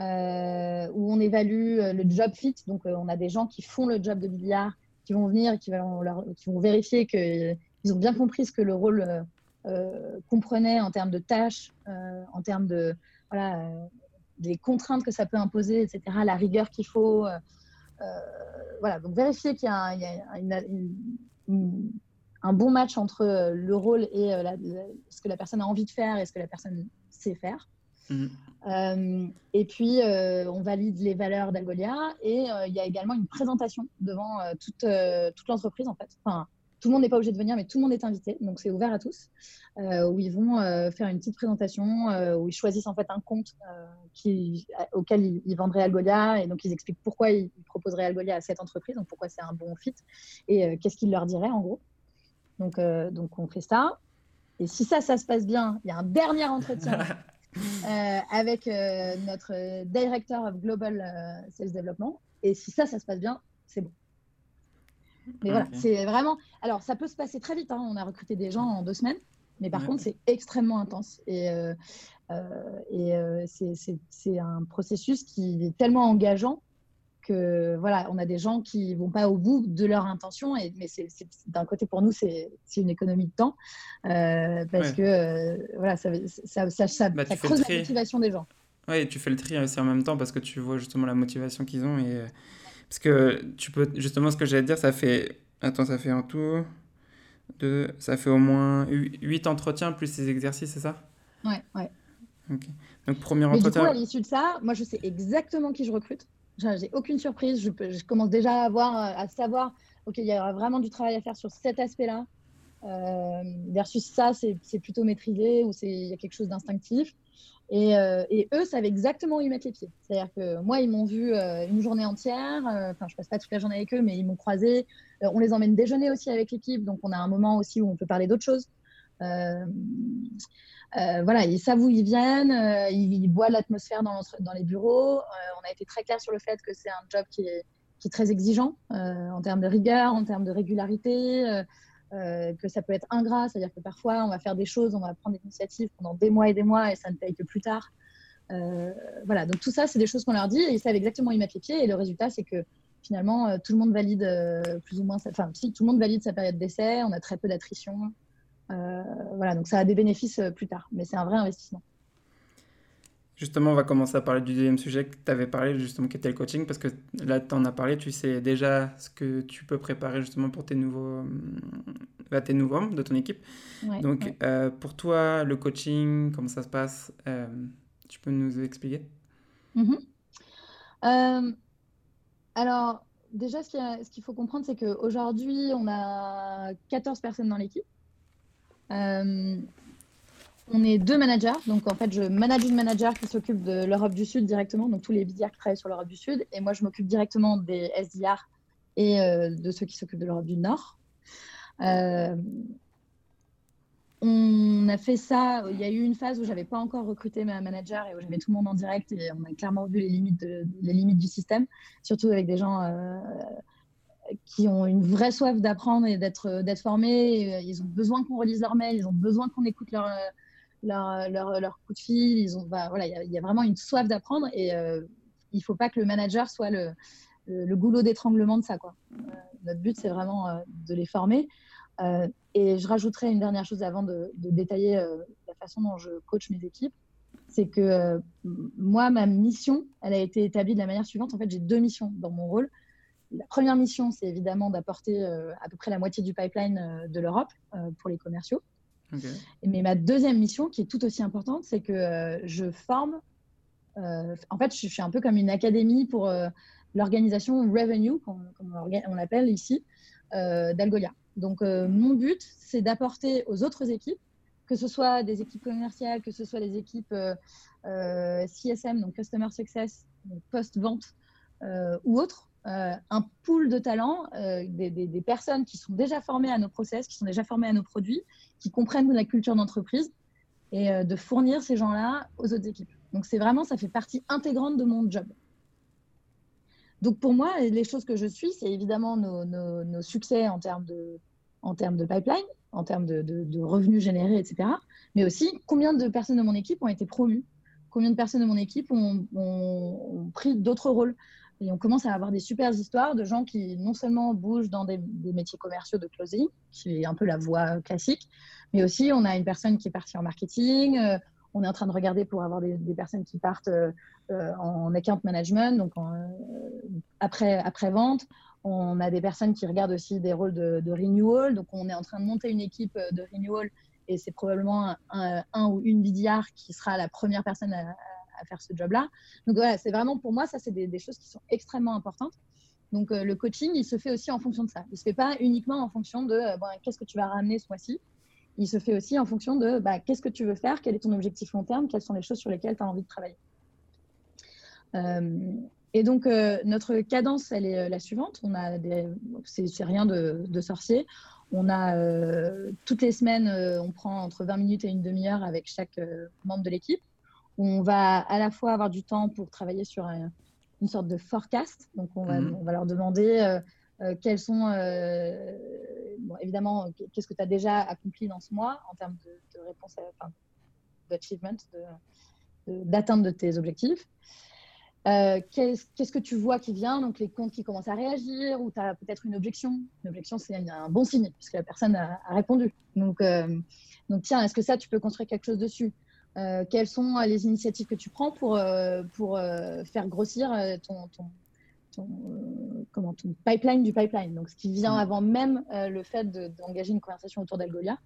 euh, où on évalue le job fit. Donc, on a des gens qui font le job de billard, qui vont venir, qui vont, qui vont vérifier qu'ils ont bien compris ce que le rôle comprenait en termes de tâches, en termes de voilà, des contraintes que ça peut imposer, etc., la rigueur qu'il faut. Euh, voilà, donc vérifier qu'il y a, un, bon match entre euh, le rôle et euh, ce que la personne a envie de faire et ce que la personne sait faire. Mhm. et puis, on valide les valeurs d'Algolia et il y a également une présentation devant toute, toute l'entreprise, en fait. Enfin, tout le monde n'est pas obligé de venir, mais tout le monde est invité, donc c'est ouvert à tous, euh, où ils vont euh, faire une petite présentation, euh, où ils choisissent en fait un compte qui, auquel ils, vendraient Algolia, et donc ils expliquent pourquoi ils, proposeraient Algolia à cette entreprise, donc pourquoi c'est un bon fit, et qu'est-ce qu'ils leur diraient en gros. Donc, donc on fait ça, et si ça, ça se passe bien, il y a un dernier entretien *laughs* avec notre Director of Global Sales Development, et si ça, ça se passe bien, c'est bon. Mais voilà, c'est vraiment. Alors, ça peut se passer très vite. Hein. On a recruté des gens en deux semaines, mais par contre, c'est extrêmement intense. Et, euh, euh, et euh, c'est un processus qui est tellement engageant que voilà, on a des gens qui vont pas au bout de leur intention. Et, mais d'un côté, pour nous, c'est une économie de temps parce que voilà, ça, ça, ça, ça bah, creuse la motivation des gens. Oui, tu fais le tri aussi en même temps parce que tu vois justement la motivation qu'ils ont et parce que tu peux, justement, ce que j'allais dire, ça fait. Attends, ça fait en tout. Deux, ça fait au moins 8 entretiens plus ces exercices, c'est ça? Ouais, ouais. Donc, premier entretien. Du coup, à l'issue de ça, moi, je sais exactement qui je recrute. J'ai aucune surprise. Je, je, commence déjà à, avoir, à savoir, OK, il y aura vraiment du travail à faire sur cet aspect-là. Euh, versus ça, c'est plutôt maîtrisé ou il y a quelque chose d'instinctif. Euh, et, eux savent exactement où ils mettent les pieds. C'est-à-dire que moi, ils m'ont vu euh, une journée entière. Euh, enfin, je passe pas toute la journée avec eux, mais ils m'ont croisé. on les emmène déjeuner aussi avec l'équipe, donc on a un moment aussi où on peut parler d'autres choses. voilà, ils savent où ils viennent, ils, ils voient l'atmosphère dans, les bureaux. on a été très clair sur le fait que c'est un job qui est très exigeant en termes de rigueur, en termes de régularité. Euh, que ça peut être ingrat, c'est-à-dire que parfois on va faire des choses, on va prendre des initiatives pendant des mois et des mois et ça ne paye que plus tard. Euh, voilà, donc tout ça, c'est des choses qu'on leur dit et ils savent exactement où ils mettent les pieds. Et le résultat, c'est que finalement, euh, tout le monde valide plus ou moins, enfin, si tout le monde valide sa période d'essai, on a très peu d'attrition. voilà, donc ça a des bénéfices plus tard, mais c'est un vrai investissement. Justement, on va commencer à parler du deuxième sujet que tu avais parlé, justement, qui était le coaching, parce que là, tu en as parlé, tu sais déjà ce que tu peux préparer justement pour tes nouveaux, bah, tes nouveaux membres de ton équipe. Donc, euh, pour toi, le coaching, comment ça se passe euh, Tu peux nous expliquer? Mm-hmm. euh, Alors, déjà, ce qu'il faut comprendre, c'est qu'aujourd'hui, on a 14 personnes dans l'équipe. On est deux managers. Donc, en fait, je manage une manager qui s'occupe de l'Europe du Sud directement, donc tous les BDR qui travaillent sur l'Europe du Sud. Et moi, je m'occupe directement des SDR et euh, de ceux qui s'occupent de l'Europe du Nord. Euh, on a fait ça. Il y a eu une phase où j'avais pas encore recruté ma manager et où j'avais tout le monde en direct et on a clairement vu les limites, du système, surtout avec des gens euh, qui ont une vraie soif d'apprendre et d'être formés. Ils ont besoin qu'on relise leurs mails, ils ont besoin qu'on écoute leur, leur, leur, coup de fil. Bah, il y, a vraiment une soif d'apprendre et euh, il faut pas que le manager soit le, goulot d'étranglement de ça. Quoi. notre but, c'est vraiment de les former. Euh, et je rajouterai une dernière chose avant de, détailler euh, la façon dont je coach mes équipes. C'est que euh, moi, ma mission, elle a été établie de la manière suivante. En fait, j'ai deux missions dans mon rôle. La première mission, c'est évidemment d'apporter à peu près la moitié du pipeline de l'Europe pour les commerciaux. Mais ma deuxième mission, qui est tout aussi importante, c'est que je forme. en fait, je suis un peu comme une académie pour l'organisation revenue, comme on, l'appelle ici, d'Algolia. Donc, euh, mon but, c'est d'apporter aux autres équipes, que ce soit des équipes commerciales, que ce soit des équipes euh, euh, CSM, donc Customer Success, post-vente ou autres, un pool de talents, des, personnes qui sont déjà formées à nos process, qui sont déjà formées à nos produits, qui comprennent la culture d'entreprise et de fournir ces gens-là aux autres équipes. Donc, c'est vraiment, ça fait partie intégrante de mon job. Donc pour moi, les choses que je suis, c'est évidemment nos, succès en termes, de, en termes de pipeline, en termes de, revenus générés, etc. Mais aussi combien de personnes de mon équipe ont été promues, combien de personnes de mon équipe ont, pris d'autres rôles. Et on commence à avoir des super histoires de gens qui non seulement bougent dans des, métiers commerciaux de closing, qui est un peu la voie classique, mais aussi on a une personne qui est partie en marketing, euh, on est en train de regarder pour avoir des, personnes qui partent euh, euh, en account management, donc après, après vente. On a des personnes qui regardent aussi des rôles de, renewal. Donc, on est en train de monter une équipe de renewal et c'est probablement un, ou une BDR qui sera la première personne à, faire ce job-là. Donc, voilà, c'est vraiment pour moi, ça, c'est des, choses qui sont extrêmement importantes. Donc, le coaching, il se fait aussi en fonction de ça. Il ne se fait pas uniquement en fonction de qu'est-ce que tu vas ramener ce mois-ci il se fait aussi en fonction de bah, qu'est-ce que tu veux faire, quel est ton objectif long terme, quelles sont les choses sur lesquelles tu as envie de travailler. Euh, et donc, euh, notre cadence, elle est euh, la suivante. On a c'est, rien de, sorcier. On a toutes les semaines, on prend entre 20 minutes et une demi-heure avec chaque membre de l'équipe. On va à la fois avoir du temps pour travailler sur une sorte de forecast. Donc, on va, mhm. on va leur demander euh, quels sont, euh, évidemment, qu'est-ce que tu as déjà accompli dans ce mois en termes de, réponse, enfin, d'achievement, d'atteinte de, tes objectifs. Euh, qu'est-ce que tu vois qui vient? Donc, les comptes qui commencent à réagir ou tu as peut-être une objection? Une objection, c'est un bon signe puisque la personne a, répondu. Donc, donc tiens, est-ce que ça, tu peux construire quelque chose dessus? Quelles sont les initiatives que tu prends pour, pour faire grossir ton, ton, euh, comment, ton pipeline du pipeline, donc ce qui vient mm. avant même euh, le fait d'engager une conversation autour d'Algolia.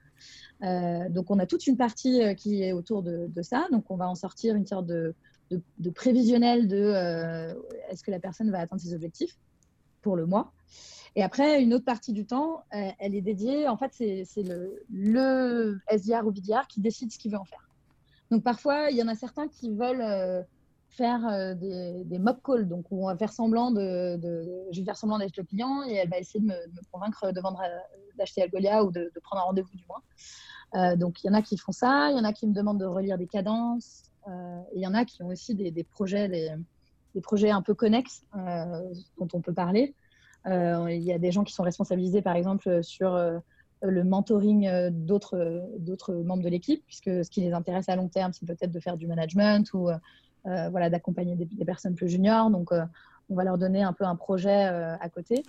Euh, donc on a toute une partie qui est autour de, ça, donc on va en sortir une sorte de, de, prévisionnel de est-ce que la personne va atteindre ses objectifs pour le mois? Et après, une autre partie du temps, elle est dédiée, en fait, c'est le, le SDR ou BDR qui décide ce qu'il veut en faire. Donc parfois, il y en a certains qui veulent faire euh, des, des, mock calls. Donc, on va faire semblant de, je vais faire semblant d'être le client et elle va essayer de me, convaincre de vendre, euh, d'acheter Algolia ou de, prendre un rendez-vous du moins. Euh, donc, il y en a qui font ça, il y en a qui me demandent de relire des cadences, et il y en a qui ont aussi des projets, des, projets un peu connexes dont on peut parler. il y a des gens qui sont responsabilisés, par exemple, sur le mentoring d'autres, d'autres membres de l'équipe, puisque ce qui les intéresse à long terme, c'est peut-être de faire du management ou euh, voilà, d'accompagner des, personnes plus juniors. Donc, euh, on va leur donner un peu un projet euh, à côté.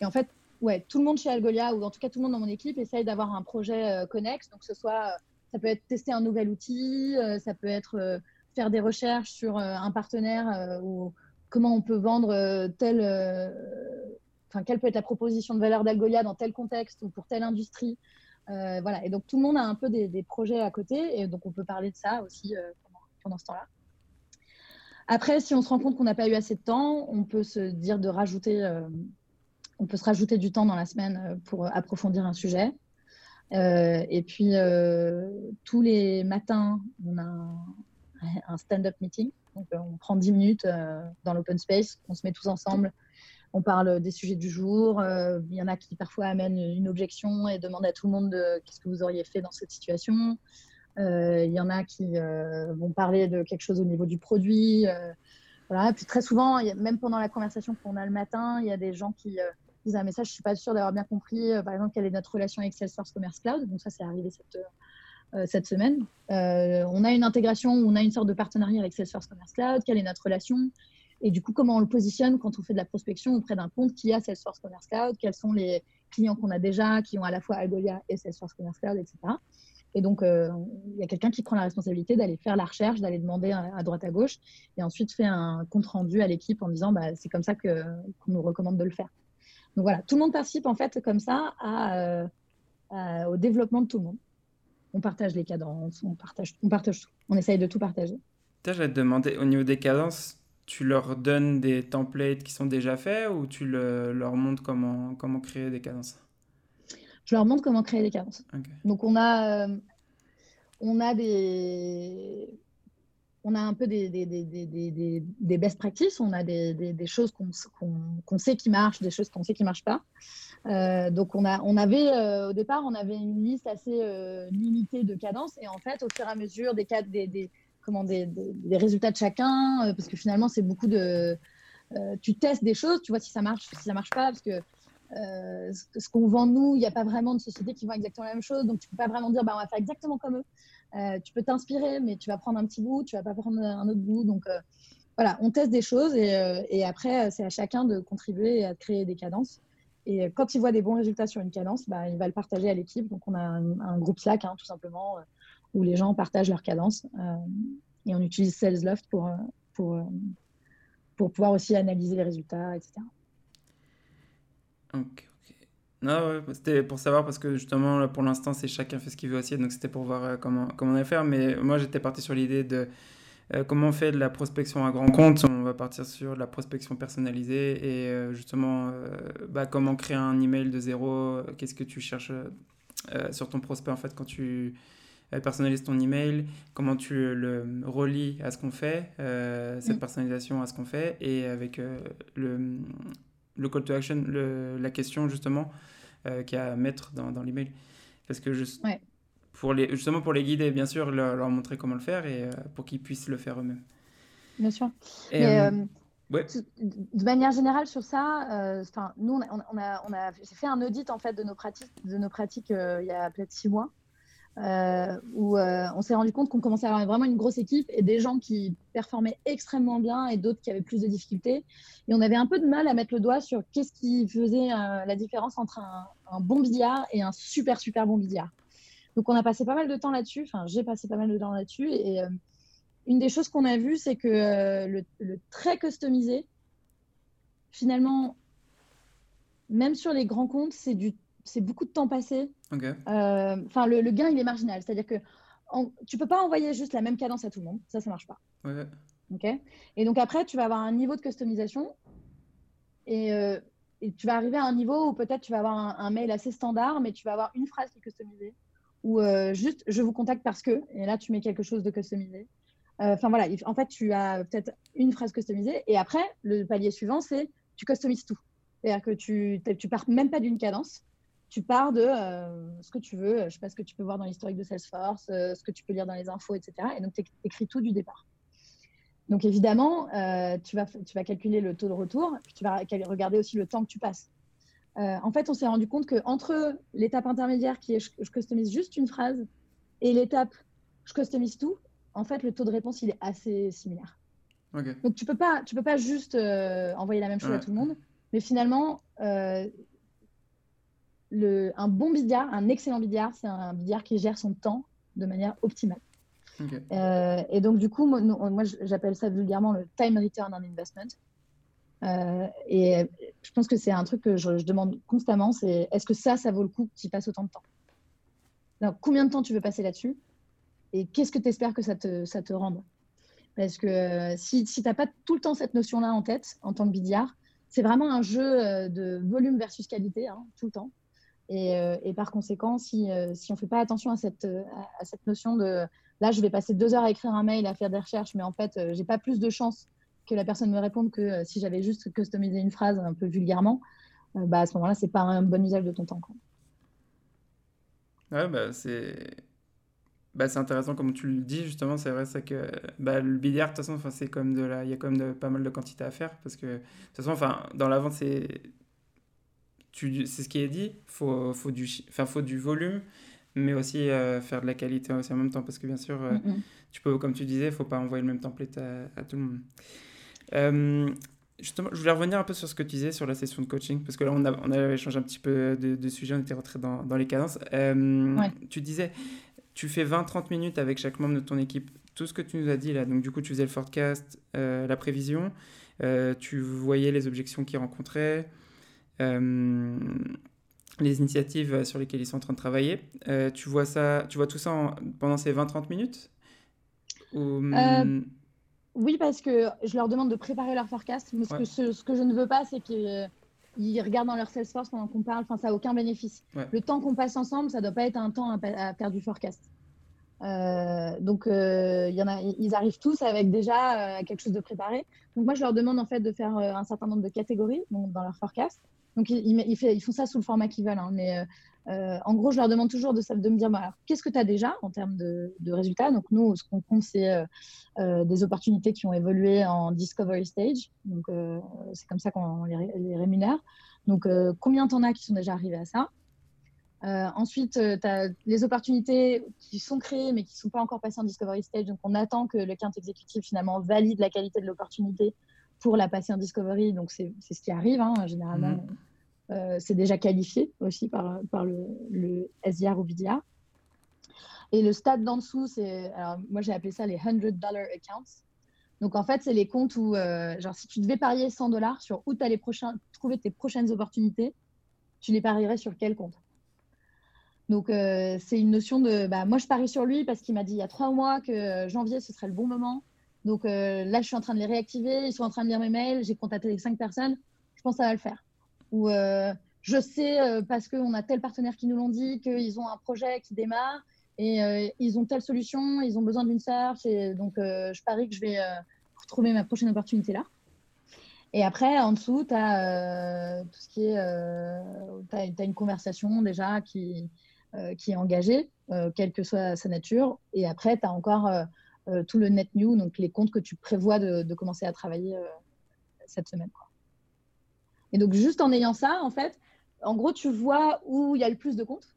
Et en fait, ouais, tout le monde chez Algolia, ou en tout cas tout le monde dans mon équipe, essaye d'avoir un projet connexe. Donc, ce soit, ça peut être tester un nouvel outil, ça peut être faire des recherches sur un partenaire ou comment on peut vendre tel, enfin, quelle peut être la proposition de valeur d'Algolia dans tel contexte ou pour telle industrie. voilà. Et donc, tout le monde a un peu des, projets à côté. Et donc, on peut parler de ça aussi pendant ce temps-là. Après, si on se rend compte qu'on n'a pas eu assez de temps, on peut se dire de rajouter, euh, on peut se rajouter du temps dans la semaine euh, pour approfondir un sujet. Euh, et puis, tous les matins, on a un, stand-up meeting. On prend 10 minutes dans l'open space, on se met tous ensemble on parle des sujets du jour. Il y en a qui parfois amènent une objection et demandent à tout le monde qu'est-ce que vous auriez fait dans cette situation. Il y en a qui vont parler de quelque chose au niveau du produit. Puis très souvent, même pendant la conversation qu'on a le matin, il y a des gens qui disent un message, je suis pas sûre d'avoir bien compris, par exemple, quelle est notre relation avec Salesforce Commerce Cloud. Donc ça, c'est arrivé cette, euh, semaine. Euh, on a une intégration, on a une sorte de partenariat avec Salesforce Commerce Cloud, quelle est notre relation? Et du coup, comment on le positionne quand on fait de la prospection auprès d'un compte qui a Salesforce Commerce Cloud Quels sont les clients qu'on a déjà, qui ont à la fois Algolia et Salesforce Commerce Cloud, etc. Et donc, euh, il y a quelqu'un qui prend la responsabilité d'aller faire la recherche, d'aller demander à, droite à gauche, et ensuite fait un compte rendu à l'équipe en disant bah, c'est comme ça qu'on nous recommande de le faire. Donc voilà, tout le monde participe en fait comme ça au développement de tout le monde on partage les cadences, on partage, on partage tout. On essaye de tout partager. je vais te demander, au niveau des cadences, tu leur donnes des templates qui sont déjà faits ou tu leur montres comment, comment créer des cadences? Je leur montre comment créer des cadences. Donc on a, euh, on a des... On a un peu des, des, des, des best practices, on a des, choses qu'on sait qui marchent, des choses qu'on sait qui ne marchent pas. Euh, donc on, a, on avait euh, au départ on avait une liste assez limitée de cadences et en fait au fur et à mesure des, des, des, des, résultats de chacun parce que finalement c'est beaucoup de tu testes des choses tu vois si ça marche si ça marche pas parce que ce, qu'on vend nous il n'y a pas vraiment de sociétés qui vont exactement la même chose donc tu peux pas vraiment dire bah, on va faire exactement comme eux tu peux t'inspirer mais tu vas prendre un petit bout tu vas pas prendre un autre bout donc voilà on teste des choses et, après c'est à chacun de contribuer à créer des cadences et quand il voit des bons résultats sur une cadence, bah, il va le partager à l'équipe. Donc, on a un, groupe Slack, hein, tout simplement, euh, où les gens partagent leur cadence. Euh, et on utilise SalesLoft pour, euh, pour, pour pouvoir aussi analyser les résultats, etc. Ok, ok. Non, c'était pour savoir parce que justement, pour l'instant, c'est chacun fait ce qu'il veut aussi. Donc, c'était pour voir comment, comment on allait faire. Mais moi, j'étais parti sur l'idée de euh, comment on fait de la prospection à grand compte On va partir sur la prospection personnalisée et euh, justement euh, bah, comment créer un email de zéro. Qu'est-ce que tu cherches sur ton prospect en fait quand tu personnalises ton email, comment tu le relis à ce qu'on fait, cette mm. personnalisation à ce qu'on fait, et avec le, le call to action, la question justement qu'il y a à mettre dans, dans l'email. Parce que juste, pour les, justement pour les guider, bien sûr, leur, montrer comment le faire et euh, pour qu'ils puissent le faire eux-mêmes. Bien sûr. Et, euh, euh, De manière générale sur ça, enfin nous on a, on a, on a j'ai fait un audit en fait de nos pratiques, de nos pratiques il y a peut-être six mois. Où on s'est rendu compte qu'on commençait à avoir vraiment une grosse équipe et des gens qui performaient extrêmement bien et d'autres qui avaient plus de difficultés. Et on avait un peu de mal à mettre le doigt sur qu'est-ce qui faisait la différence entre un, bon billard et un super, super bon billard. Donc on a passé pas mal de temps là-dessus, enfin j'ai passé pas mal de temps là-dessus et euh, une des choses qu'on a vues, c'est que euh, le, très customisé, finalement, même sur les grands comptes, c'est beaucoup de temps passé. Euh, enfin, le, gain, il est marginal. C'est-à-dire que tu tu peux pas envoyer juste la même cadence à tout le monde. Ça, ça marche pas. Ok. Et donc après, tu vas avoir un niveau de customisation et, tu vas arriver à un niveau où peut-être tu vas avoir un, un, mail assez standard, mais tu vas avoir une phrase qui est customisée ou euh, juste je vous contacte parce que, et là tu mets quelque chose de customisé. Euh, enfin voilà, en fait tu as peut-être une phrase customisée et après le palier suivant c'est tu customises tout. C'est-à-dire que tu, tu pars même pas d'une cadence, tu pars de euh, ce que tu veux, je sais pas ce que tu peux voir dans l'historique de Salesforce, ce que tu peux lire dans les infos, etc. Et donc tu écris tout du départ. Donc évidemment, tu, vas, tu vas calculer le taux de retour, puis tu vas regarder aussi le temps que tu passes. Euh, en fait, on s'est rendu compte qu'entre l'étape intermédiaire qui est je, customise juste une phrase et l'étape je customise tout, en fait, le taux de réponse, il est assez similaire. Donc, tu ne peux, pas, tu peux pas juste euh, envoyer la même chose à tout le monde, mais finalement, euh, le, un bon billard, un excellent billard, c'est un billard qui gère son temps de manière optimale. et donc, du coup, moi, moi j'appelle ça vulgairement le time return on investment. Euh, et je pense que c'est un truc que je, demande constamment, c'est est-ce que ça, ça vaut le coup que tu passes autant de temps? Donc, Combien de temps tu veux passer là-dessus? Et qu'est-ce que tu espères que ça te, ça te rende? Parce que euh, si, si tu n'as pas tout le temps cette notion-là en tête, en tant que billard, c'est vraiment un jeu euh, de volume versus qualité, hein, tout le temps. Et, et, par conséquent, si, si on ne fait pas attention à cette, à, cette notion de là, je vais passer deux heures à écrire un mail, à faire des recherches, mais en fait, j'ai pas plus de chance que la personne me réponde que si j'avais juste customisé une phrase un peu vulgairement, bah, à ce moment-là, c'est pas un bon usage de ton temps. Quoi. Ouais, bah, c'est. Bah, c'est intéressant comme tu le dis, justement, c'est vrai, que bah, le billard, de toute façon, c'est comme de la... il y a quand même de, pas mal de quantité à faire, parce que de toute façon, enfin, dans la vente, c'est tu... c'est ce qui est dit, il faut, faut, du... enfin, faut du volume, mais aussi euh, faire de la qualité aussi en même temps, parce que bien sûr, euh, tu peux, comme tu disais, il faut pas envoyer le même template à, tout le monde. Euh, Justement, je voulais revenir un peu sur ce que tu disais sur la session de coaching, parce que là, on, a, on avait changé un petit peu de, de sujet, on était rentré dans, dans les cadences. Euh, tu disais, tu fais 20-30 minutes avec chaque membre de ton équipe. Tout ce que tu nous as dit là, donc du coup, tu faisais le forecast, la prévision, tu voyais les objections qu'ils rencontraient, les initiatives sur lesquelles ils sont en train de travailler. tu, vois ça, tu vois tout ça pendant ces 20-30 minutes? Ou, oui, parce que je leur demande de préparer leur forecast, mais ce, que, je ne veux pas, c'est qu'ils regardent dans leur Salesforce pendant qu'on parle. Enfin, ça n'a aucun bénéfice. Le temps qu'on passe ensemble, ça ne doit pas être un temps à, faire du forecast. Euh, donc, euh, y en a, ils arrivent tous avec déjà euh, quelque chose de préparé. Donc, moi, je leur demande en fait de faire un certain nombre de catégories dans leur forecast. Donc, ils, font ça sous le format qu'ils veulent. Hein, mais euh, en gros, je leur demande toujours de, me dire qu'est-ce que tu as déjà en termes de, résultats? Donc, nous, ce qu'on compte, c'est euh, euh, des opportunités qui ont évolué en discovery stage. Donc, c'est comme ça qu'on les, rémunère. Donc, combien t'en as qui sont déjà arrivés à ça? Ensuite, tu as les opportunités qui sont créées mais qui ne sont pas encore passées en Discovery Stage. Donc, on attend que le quinte exécutif finalement valide la qualité de l'opportunité pour la passer en Discovery. Donc, c'est ce qui arrive hein, généralement. Mmh. Euh, c'est déjà qualifié aussi par, le, le SDR ou VDR. Et le stade d'en dessous, c'est, moi j'ai appelé ça les 100 dollar accounts. Donc en fait, c'est les comptes où, euh, genre, si tu devais parier 100 dollars sur où tu allais trouver tes prochaines opportunités, tu les parierais sur quel compte? Donc euh, c'est une notion de, bah, moi je parie sur lui parce qu'il m'a dit il y a trois mois que janvier ce serait le bon moment. Donc là, je suis en train de les réactiver, ils sont en train de lire mes mails, j'ai contacté les cinq personnes, je pense que ça va le faire ou euh, je sais euh, parce qu'on a tel partenaire qui nous l'ont dit qu'ils ont un projet qui démarre et euh, ils ont telle solution, ils ont besoin d'une search et donc je parie que je vais retrouver ma prochaine opportunité là. Et après, en dessous, tu as tout ce qui est. une conversation déjà qui, qui est engagée, quelle que soit sa nature. Et après, tu as encore tout le net new, donc les comptes que tu prévois de, commencer à travailler cette semaine. Et donc, juste en ayant ça, en fait, en gros, tu vois où il y a le plus de comptes.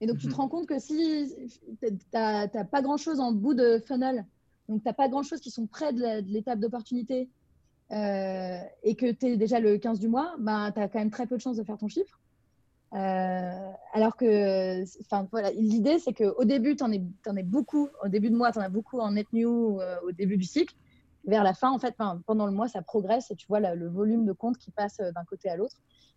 Et donc, tu te mhm. rends compte que si tu n'as pas grand-chose en bout de funnel, donc tu n'as pas grand-chose qui sont près de l'étape d'opportunité, euh, et que tu es déjà le 15 du mois, ben, tu as quand même très peu de chances de faire ton chiffre. Euh, alors que, enfin voilà, l'idée c'est qu'au début, tu en, en, es beaucoup, au début de mois, tu en as beaucoup en net new euh, au début du cycle vers la fin, en fait, pendant le mois, ça progresse et tu vois le volume de comptes qui passe euh, d'un côté à l'autre.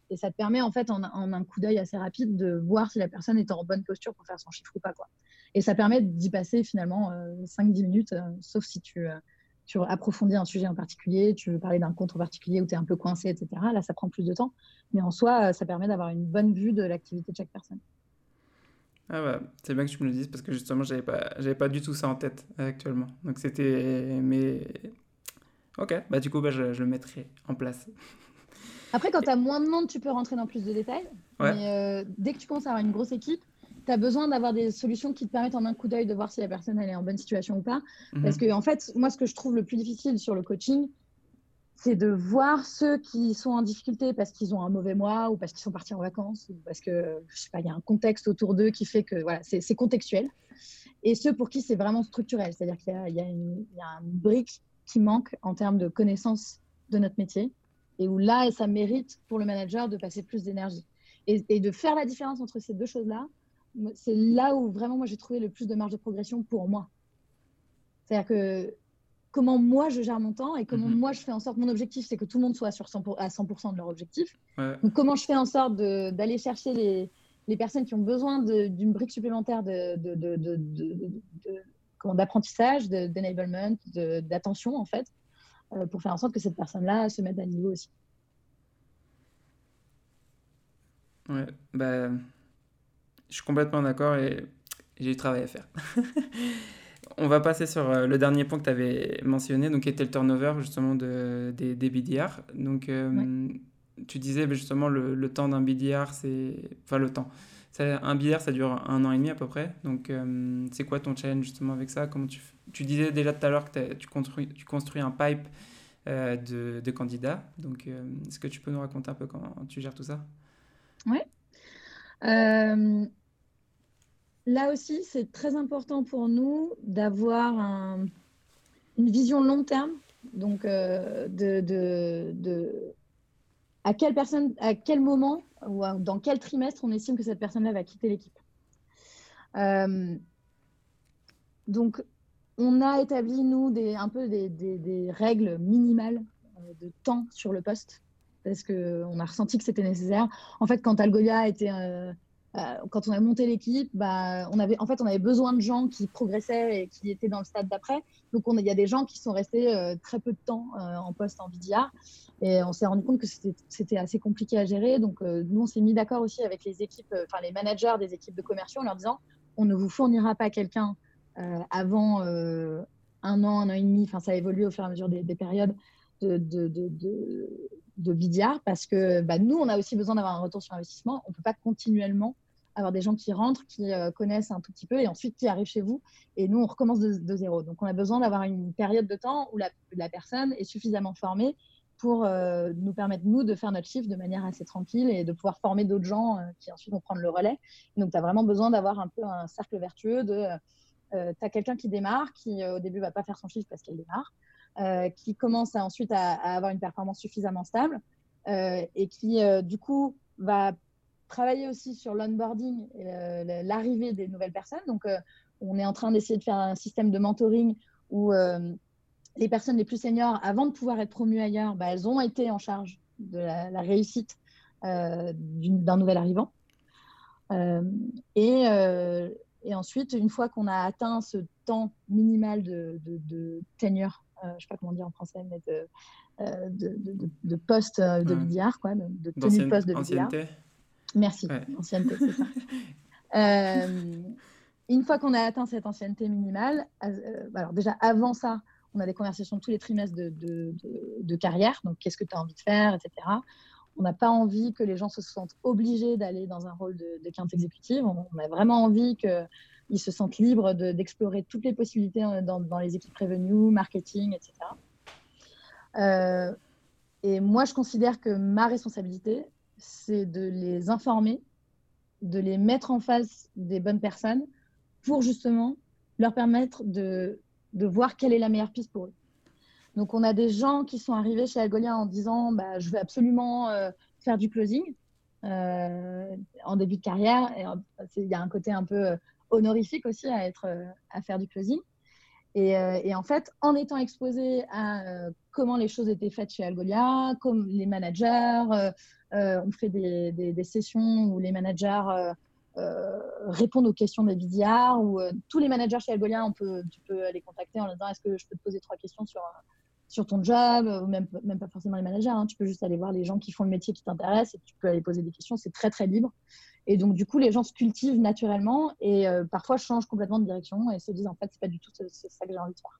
Et ça te permet, en fait, en, un coup d'œil assez rapide, de voir si la personne est en bonne posture pour faire son chiffre ou pas. Quoi. Et ça permet d'y passer finalement 5-10 euh, minutes, euh, sauf si tu, tu approfondis un sujet en particulier, tu veux parler d'un compte en particulier où tu es un peu coincé, etc. Là, ça prend plus de temps. Mais en soi, ça permet d'avoir une bonne vue de l'activité de chaque personne. Ah bah, c'est bien que tu me le dises parce que justement, j'avais pas, j'avais pas du tout ça en tête actuellement. Donc c'était. Mais. Ok, bah du coup, bah, je, je le mettrai en place. *laughs* Après, quand tu as moins de monde, tu peux rentrer dans plus de détails. Mais euh, dès que tu commences à avoir une grosse équipe, tu as besoin d'avoir des solutions qui te permettent en un coup d'œil de voir si la personne elle est en bonne situation ou pas. Mhm. Parce que, en fait, moi, ce que je trouve le plus difficile sur le coaching, c'est de voir ceux qui sont en difficulté parce qu'ils ont un mauvais mois ou parce qu'ils sont partis en vacances ou parce que, je sais pas, il y a un contexte autour d'eux qui fait que, voilà, c'est contextuel. Et ceux pour qui c'est vraiment structurel, c'est-à-dire qu'il y, y, a une brique qui manque en termes de connaissance de notre métier et où là, ça mérite pour le manager de passer plus d'énergie. Et, et, de faire la différence entre ces deux choses-là, c'est là où vraiment moi j'ai trouvé le plus de marge de progression pour moi. C'est-à-dire que comment moi je gère mon temps et comment mhm. moi je fais en sorte, mon objectif c'est que tout le monde soit sur 100 à 100% de leur objectif. Donc comment je fais en sorte d'aller chercher les, les, personnes qui ont besoin d'une brique supplémentaire d'apprentissage, de, d'enablement, d'attention en fait, euh, pour faire en sorte que cette personne-là se mette à niveau aussi. Ouais, bah, je suis complètement d'accord et j'ai du travail à faire. *laughs* on va passer sur euh, le dernier point que tu avais mentionné, donc qui était le turnover justement de, des, des BDR. Donc, euh, tu disais bah, justement le, le temps d'un BDR, c'est. Enfin, le temps. Un BDR, ça dure un an et demi à peu près. Donc, c'est quoi ton challenge justement avec ça? Comment tu, tu disais déjà tout à l'heure que tu construis, tu construis un pipe de, de, candidats. Donc, est-ce que tu peux nous raconter un peu comment tu gères tout ça? Oui. Euh, là aussi, c'est très important pour nous d'avoir une vision long terme. Donc, euh, de, à quelle personne, à quel moment ou dans quel trimestre on estime que cette personne-là va quitter l'équipe. Euh, donc, on a établi, nous, un peu des, règles minimales de temps sur le poste parce qu'on a ressenti que c'était nécessaire. En fait, quand Algolia était, euh, euh, quand on a monté l'équipe, bah, on avait, en fait, on avait besoin de gens qui progressaient et qui étaient dans le stade d'après. Donc, il y a des gens qui sont restés euh, très peu de temps en poste en VDR. Et on s'est rendu compte que c'était assez compliqué à gérer. Donc, nous, on s'est mis d'accord aussi avec les équipes, enfin, les managers des équipes de commerciaux en leur disant on ne vous fournira pas quelqu'un avant un an, un an et demi. Enfin, ça a évolué au fur et à mesure des, périodes de, de, de, parce que bah, nous, on a aussi besoin d'avoir un retour sur investissement. On ne peut pas continuellement avoir des gens qui rentrent, qui euh, connaissent un tout petit peu et ensuite qui arrivent chez vous. Et nous, on recommence de, zéro. Donc, on a besoin d'avoir une période de temps où la, personne est suffisamment formée pour euh, nous permettre, nous, de faire notre chiffre de manière assez tranquille et de pouvoir former d'autres gens euh, qui ensuite vont prendre le relais. donc, tu as vraiment besoin d'avoir un peu un cercle vertueux de, tu as quelqu'un qui démarre, qui au début va pas faire son chiffre parce qu'elle démarre. Qui commence ensuite à, avoir une performance suffisamment stable et qui, du coup, va travailler aussi sur l'onboarding et l'arrivée des nouvelles personnes. Donc, on est en train d'essayer de faire un système de mentoring où les personnes les plus seniors, avant de pouvoir être promues ailleurs, bah, elles ont été en charge de la, réussite d'un nouvel arrivant. et, et, ensuite, une fois qu'on a atteint ce temps minimal de, de, de tenure euh, je ne sais pas comment dire en français, mais de, euh, poste euh, de billard, quoi, de, tenue de poste de billard. Merci, ancienneté, c'est ça. *laughs* une fois qu'on a atteint cette ancienneté minimale, alors déjà avant ça, on a des conversations tous les trimestres de, de, de carrière, donc qu'est-ce que tu as envie de faire, etc. On n'a pas envie que les gens se sentent obligés d'aller dans un rôle de, quinte exécutive. On, a vraiment envie que ils se sentent libres d'explorer toutes les possibilités euh, dans, les équipes revenue, marketing, etc. Euh, et moi, je considère que ma responsabilité, c'est de les informer, de les mettre en face des bonnes personnes pour justement leur permettre de, de voir quelle est la meilleure piste pour eux. Donc, on a des gens qui sont arrivés chez Algolia en disant bah, Je veux absolument euh, faire du closing en début de carrière. Il y a un côté un peu honorifique aussi à, être, euh, à faire du closing. Et, euh, et, en fait, en étant exposé à euh, comment les choses étaient faites chez Algolia, comme les managers, on fait des, sessions où les managers répondent aux questions des BDR, ou tous les managers chez Algolia, on peut, tu peux les contacter en leur disant est-ce que je peux te poser trois questions sur, sur ton job, ou même, même pas forcément les managers, hein. tu peux juste aller voir les gens qui font le métier qui t'intéresse et tu peux aller poser des questions, c'est très très libre. Et donc, du coup, les gens se cultivent naturellement et euh, parfois changent complètement de direction et se disent en fait, c'est pas du tout ça que j'ai envie de faire.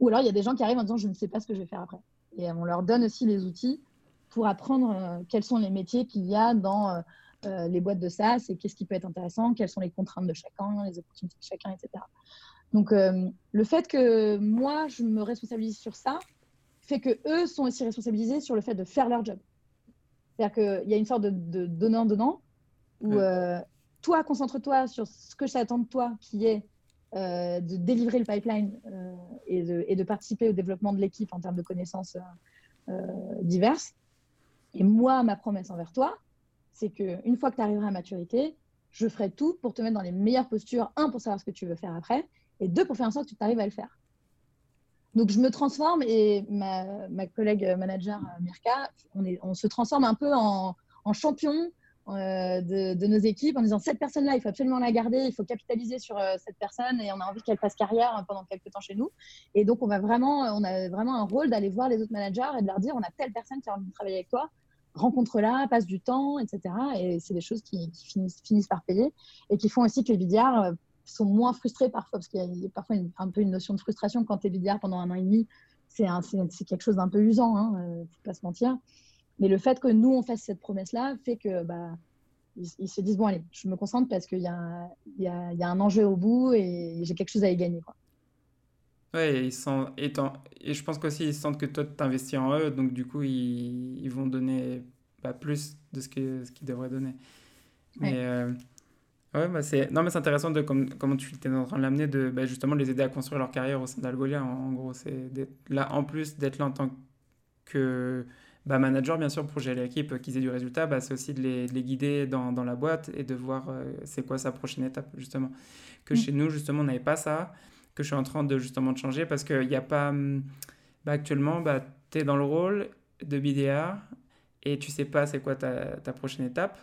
Ou alors, il y a des gens qui arrivent en disant je ne sais pas ce que je vais faire après. Et on leur donne aussi les outils pour apprendre euh, quels sont les métiers qu'il y a dans euh, les boîtes de SaaS et qu'est-ce qui peut être intéressant, quelles sont les contraintes de chacun, les opportunités de chacun, etc. Donc, le fait que moi, je me responsabilise sur ça fait que eux sont aussi responsabilisés sur le fait de faire leur job. C'est-à-dire qu'il y a une sorte de donnant-donnant où euh, toi, concentre-toi sur ce que j'attends de toi, qui est euh, de délivrer le pipeline euh, et, de, et, de, participer au développement de l'équipe en termes de connaissances diverses. Et moi, ma promesse envers toi, c'est qu'une fois que tu arriveras à maturité, je ferai tout pour te mettre dans les meilleures postures, un, pour savoir ce que tu veux faire après, et deux, pour faire en sorte que tu arrives à le faire. Donc, je me transforme et ma, collègue manager, Mirka, on, se transforme un peu en, en champion euh, de, nos équipes en disant cette personne-là, il faut absolument la garder, il faut capitaliser sur euh, cette personne et on a envie qu'elle fasse carrière hein, pendant quelques temps chez nous. Et donc, on, a vraiment un rôle d'aller voir les autres managers et de leur dire on a telle personne qui a envie de travailler avec toi, rencontre-la, passe du temps, etc. Et c'est des choses qui, finissent, par payer et qui font aussi que euh, sont moins frustrés parfois, parce qu'il y a parfois un peu une notion de frustration quand tu es billard pendant un an et demi. C'est quelque chose d'un peu usant, il hein, ne faut pas se mentir. Mais le fait que nous, on fasse cette promesse-là fait que bah, ils, se disent, bon, allez, je me concentre parce qu'il y, y, y, a un enjeu au bout et j'ai quelque chose à y gagner. Quoi. Ouais, ils sont, et, et je pense qu'aussi ils sentent que toi tu investis en eux, donc du coup ils, ils vont donner bah, plus de ce qu'ils ce qu'ils devraient donner. Mais euh, ouais bah c'est non mais c'est intéressant de comme, comment tu es en train de l'amener de bah, justement les aider à construire leur carrière au sein d'Algolia. En, gros, c'est là en plus d'être là en tant que bah, manager bien sûr pour gérer l'équipe, qu'ils aient du résultat, bah, c'est aussi de les, de les guider dans, dans, la boîte et de voir euh, c'est quoi sa prochaine étape justement. Que mm. chez nous justement on n'avait pas ça que je suis en train de justement de changer parce qu'il n'y a pas. Hum, bah, actuellement, bah, tu es dans le rôle de BDR et tu sais pas c'est quoi ta, ta, prochaine étape.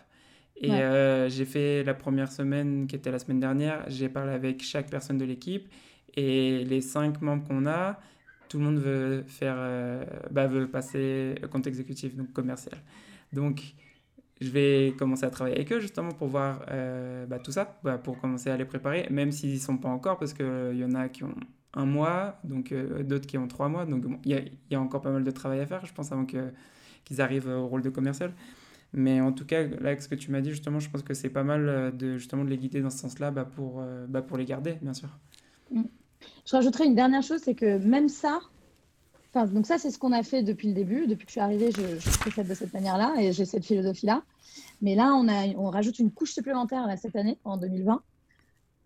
Et euh, j'ai fait la première semaine qui était la semaine dernière, j'ai parlé avec chaque personne de l'équipe et les cinq membres qu'on a, tout le monde veut faire, euh, bah, veut passer compte exécutif, donc commercial. Donc je vais commencer à travailler avec eux justement pour voir euh, bah, tout ça, bah, pour commencer à les préparer, même s'ils n'y sont pas encore, parce qu'il y en a qui ont un mois, donc d'autres qui ont trois mois, donc il y, y, a encore pas mal de travail à faire, je pense, avant qu'ils arrivent au rôle de commercial. Mais en tout cas, là, avec ce que tu m'as dit, justement, je pense que c'est pas mal euh, de, justement, de les guider dans ce sens-là bah, pour, bah, pour les garder, bien sûr. Mm. Je rajouterais une dernière chose, c'est que même ça, donc ça, c'est ce qu'on a fait depuis le début. Depuis que je suis arrivée, je, je fais de cette manière-là et j'ai cette philosophie-là. Mais là, on, a, on rajoute une couche supplémentaire cette année, en 2020,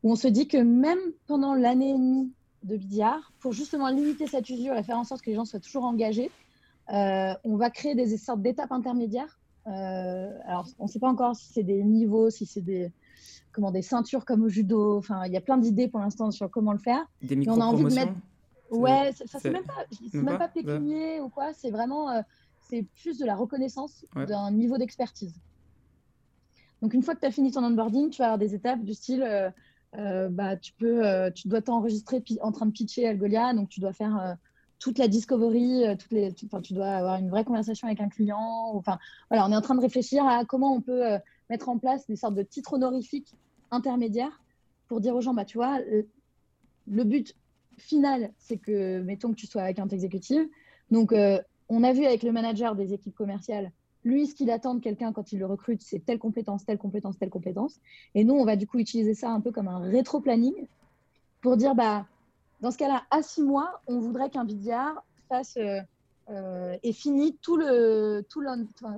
où on se dit que même pendant l'année et demie de BDR, pour justement limiter cette usure et faire en sorte que les gens soient toujours engagés, euh, on va créer des sortes d'étapes intermédiaires. Euh, alors, on ne sait pas encore si c'est des niveaux, si c'est des, comment, des ceintures comme au judo. Enfin, il y a plein d'idées pour l'instant sur comment le faire. Des micro-promotions Ouais, ça, c'est même pas, même pas, pécunier ou quoi. C'est vraiment, euh, c'est plus de la reconnaissance d'un niveau d'expertise. Donc une fois que tu as fini ton onboarding, tu vas avoir des étapes du style, euh, euh, bah, tu peux, tu dois t'enregistrer en train de pitcher Algolia, donc tu dois faire toute la discovery, toutes les, tu, tu dois avoir une vraie conversation avec un client. Enfin, voilà, on est en train de réfléchir à comment on peut mettre en place des sortes de titres honorifiques intermédiaires pour dire aux gens, bah, tu vois, le but final, c'est que, mettons que tu sois account exécutive. Donc, euh, on a vu avec le manager des équipes commerciales, lui, ce qu'il attend de quelqu'un quand il le recrute, c'est telle compétence, telle compétence, telle compétence. Et nous, on va du coup utiliser ça un peu comme un rétro-planning pour dire, bah, dans ce cas-là, à six mois, on voudrait qu'un BDR fasse euh, euh, et finisse tout le, tout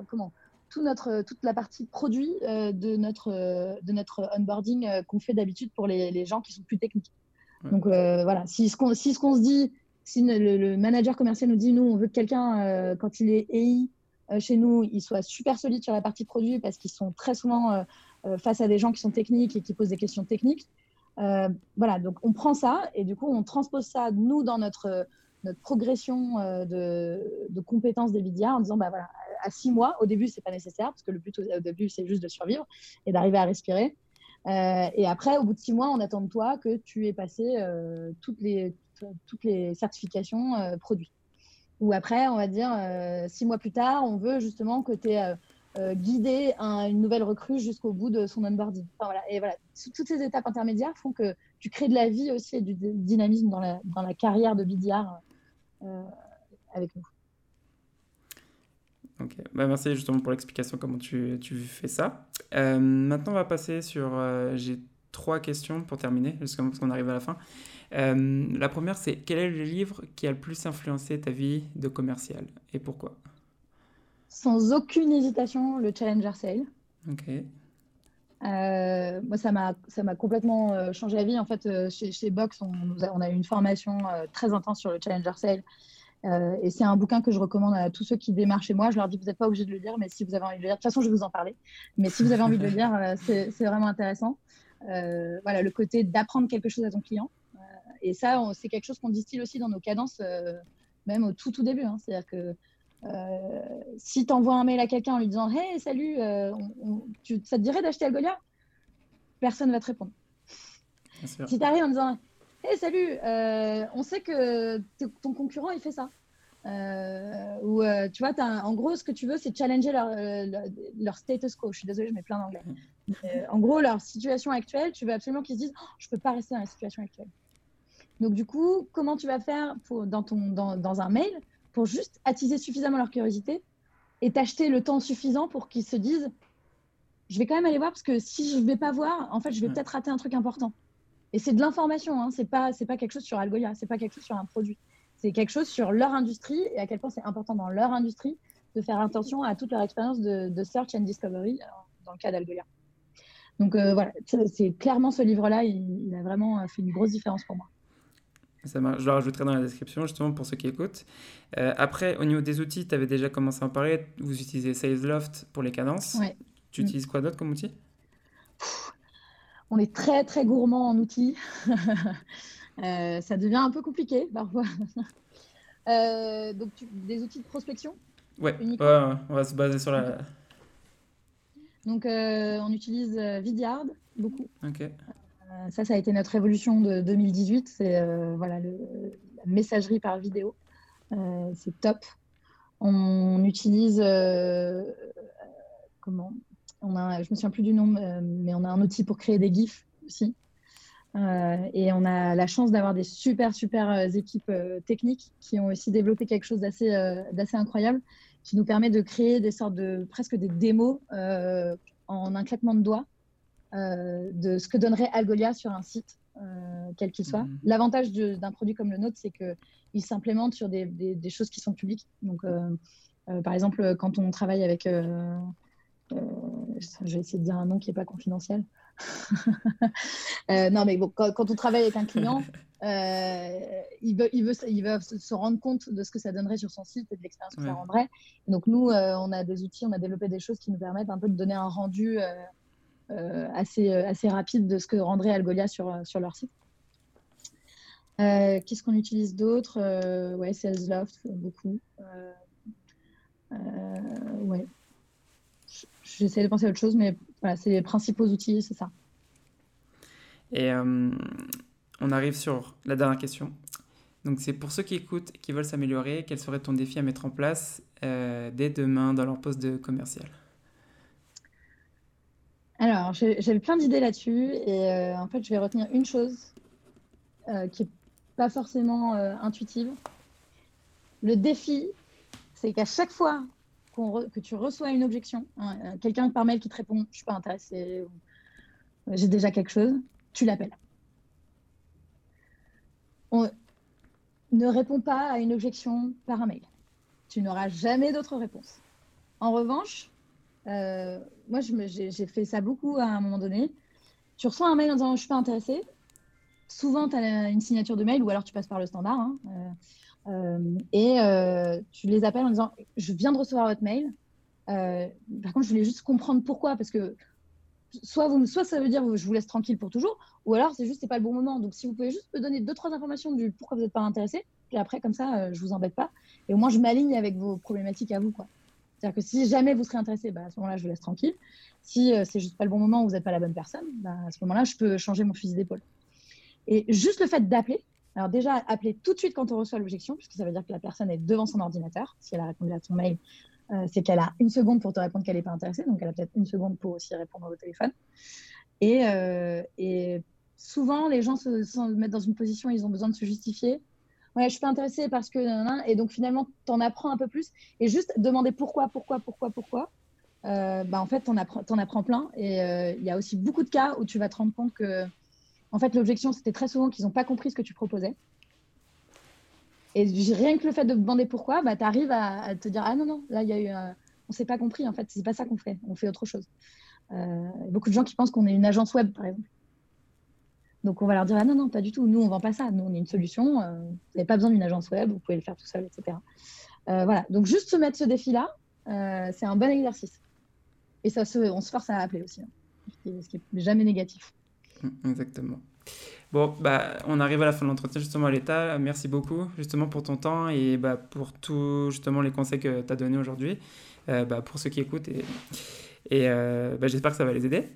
comment, tout notre, toute la partie produit de, notre, de notre onboarding qu'on fait d'habitude pour les, les, gens qui sont plus techniques. Donc euh, voilà, si ce qu'on si se dit, si le, manager commercial nous dit, nous, on veut que quelqu'un, euh, quand il est euh, chez nous, il soit super solide sur la partie produit parce qu'ils sont très souvent face à des gens qui sont techniques et qui posent des questions techniques. Voilà, donc on prend ça et du coup, on transpose ça, nous, dans notre, progression de, de, compétences des BDA en disant, bah voilà, à six mois, au début, c'est pas nécessaire parce que le but au début, c'est juste de survivre et d'arriver à respirer. Euh, et après, au bout de six mois, on attend de toi que tu aies passé euh, toutes, les, toutes les certifications euh, produits. Ou après, on va dire, six mois plus tard, on veut justement que tu aies guidé une nouvelle recrue jusqu'au bout de son onboarding. Et voilà, toutes ces étapes intermédiaires font que tu crées de la vie aussi et du dynamisme dans la, carrière de BDR avec nous. Ok, bah, merci justement pour l'explication comment tu, fais ça. Euh, maintenant, on va passer sur. Euh, j'ai trois questions pour terminer, parce qu'on arrive à la fin. Euh, la première, c'est quel est le livre qui a le plus influencé ta vie de commercial et pourquoi? Sans aucune hésitation, le Challenger Sale. Ok. moi, ça m'a complètement changé la vie. En fait, chez, chez Box, on, on, a eu une formation très intense sur le Challenger Sale. Euh, et c'est un bouquin que je recommande à tous ceux qui démarrent chez moi. Je leur dis, vous n'êtes pas obligé de le lire, mais si vous avez envie de le lire, de toute façon, je vais vous en parler. Mais si vous avez envie de le lire, euh, c'est vraiment intéressant. Euh, voilà, le côté d'apprendre quelque chose à ton client. et ça, c'est quelque chose qu'on distille aussi dans nos cadences, même au tout, tout début. Hein. C'est-à-dire que si tu envoies un mail à quelqu'un en lui disant, hey, salut, ça te dirait d'acheter Algolia? Personne ne va te répondre. Si tu arrives en disant, Hey, salut, euh, on sait que ton concurrent, il fait ça. Euh, ou euh, tu vois, as en gros, ce que tu veux, c'est challenger leur, leur, status quo. Je suis désolée, je mets plein d'anglais. en gros, leur situation actuelle, tu veux absolument qu'ils se disent oh, je ne peux pas rester dans la situation actuelle. Donc, du coup, comment tu vas faire pour, dans, ton, dans, dans un mail pour juste attiser suffisamment leur curiosité et t'acheter le temps suffisant pour qu'ils se disent je vais quand même aller voir parce que si je ne vais pas voir, en fait, je vais peut-être rater un truc important. Et c'est de l'information, hein, c'est pas c'est pas quelque chose sur Algolia, c'est pas quelque chose sur un produit, c'est quelque chose sur leur industrie et à quel point c'est important dans leur industrie de faire attention à toute leur expérience de, search and discovery euh, dans le cas d'Algolia. Donc euh, voilà, c'est clairement ce livre-là, il, a vraiment fait une grosse différence pour moi. Ça Je le rajouterai dans la description justement pour ceux qui écoutent. Euh, après, au niveau des outils, tu avais déjà commencé à en parler. Vous utilisez SalesLoft pour les cadences. Tu utilises quoi d'autre comme outil? On est très très gourmand en outils. *laughs* Euh, ça devient un peu compliqué parfois. *laughs* Euh, donc, des outils de prospection? Ouais, on va se baser sur la. Donc, on utilise Vidyard beaucoup. Ok. Euh, ça, ça a été notre évolution de 2018. C'est euh, voilà, la messagerie par vidéo. Euh, c'est top. On utilise comment? On a, je me souviens plus du nom, mais on a un outil pour créer des GIFs aussi. et on a la chance d'avoir des super, super équipes techniques qui ont aussi développé quelque chose d'assez incroyable, qui nous permet de créer des sortes de presque des démos en un claquement de doigts de ce que donnerait Algolia sur un site, euh, quel qu'il soit. Mhm. L'avantage d'un produit comme le nôtre, c'est qu'il s'implémente sur des, choses qui sont publiques. Donc, euh, par exemple, quand on travaille avec je vais essayer de dire un nom qui n'est pas confidentiel. *laughs* non, mais bon, quand, on travaille avec un client, *laughs* il, veut, il, veut, il veut se rendre compte de ce que ça donnerait sur son site et de l'expérience que ça rendrait. Donc, nous, on a des outils, on a développé des choses qui nous permettent un peu de donner un rendu euh, assez, euh, assez rapide de ce que rendrait Algolia sur, euh, sur leur site. Qu'est-ce qu'on utilise d'autre? Ouais, SalesLoft, beaucoup. ouais. J'essaie de penser à autre chose, mais voilà, c'est les principaux outils, c'est ça. Et on arrive sur la dernière question. Donc c'est pour ceux qui écoutent et qui veulent s'améliorer, quel serait ton défi à mettre en place dès demain dans leur poste de commercial? Alors, j'ai plein d'idées là-dessus et euh, en fait, je vais retenir une chose euh, qui n'est pas forcément euh, intuitive. Le défi, c'est qu'à chaque fois que tu reçois une objection, hein, quelqu'un par mail qui te répond Je suis pas intéressé, j'ai déjà quelque chose, tu l'appelles. On ne réponds pas à une objection par un mail. Tu n'auras jamais d'autre réponse. En revanche, euh, moi, j'ai fait ça beaucoup à un moment donné. Tu reçois un mail en disant je suis pas intéressé. Souvent, tu as une signature de mail ou alors tu passes par le standard. Hein, euh, euh, et tu les appelles en disant je viens de recevoir votre mail. par contre, je voulais juste comprendre pourquoi. Parce que soit, vous, soit ça veut dire je vous laisse tranquille pour toujours, ou alors c'est juste c'est pas le bon moment. Donc, si vous pouvez juste me donner deux, trois informations du pourquoi vous n'êtes pas intéressé, puis après, comme ça, je vous embête pas. Et au moins, je m'aligne avec vos problématiques à vous. Quoi. C'est-à-dire que si jamais vous serez intéressé, bah, à ce moment-là, je vous laisse tranquille. Si euh, c'est juste pas le bon moment ou vous n'êtes pas la bonne personne, bah, à ce moment-là, je peux changer mon fusil d'épaule. Et juste le fait d'appeler, alors déjà, appeler tout de suite quand on reçoit l'objection, puisque ça veut dire que la personne est devant son ordinateur. Si elle a répondu à ton mail, euh, c'est qu'elle a une seconde pour te répondre qu'elle n'est pas intéressée, donc elle a peut-être une seconde pour aussi répondre au téléphone. Et, euh, souvent, les gens se, se, mettent dans une position, ils ont besoin de se justifier ouais, je suis pas intéressée parce que et donc finalement tu en apprends un peu plus et juste demander pourquoi, pourquoi, pourquoi, pourquoi. Euh, bah en fait, tu en, en, apprends plein. Et euh, il y a aussi beaucoup de cas où tu vas te rendre compte que, en fait, l'objection, c'était très souvent qu'ils n'ont pas compris ce que tu proposais. Et rien que le fait de demander pourquoi, bah, tu arrives à, te dire Ah non, non, là, il y a eu. on ne s'est pas compris, en fait, c'est pas ça qu'on fait, on fait autre chose. Euh, beaucoup de gens qui pensent qu'on est une agence web, par exemple. Donc on va leur dire ah non non pas du tout, nous on vend pas ça, nous on est une solution, euh, vous n'avez pas besoin d'une agence web, vous pouvez le faire tout seul, etc. Euh, voilà, donc juste se mettre ce défi-là, euh, c'est un bon exercice. Et ça on se force à appeler aussi, hein, ce qui n'est jamais négatif. Mmh, exactement. Bon, bah, on arrive à la fin de l'entretien justement à l'état. Merci beaucoup justement pour ton temps et bah, pour tous justement les conseils que tu as donnés aujourd'hui, bah, pour ceux qui écoutent et, et bah, j'espère que ça va les aider.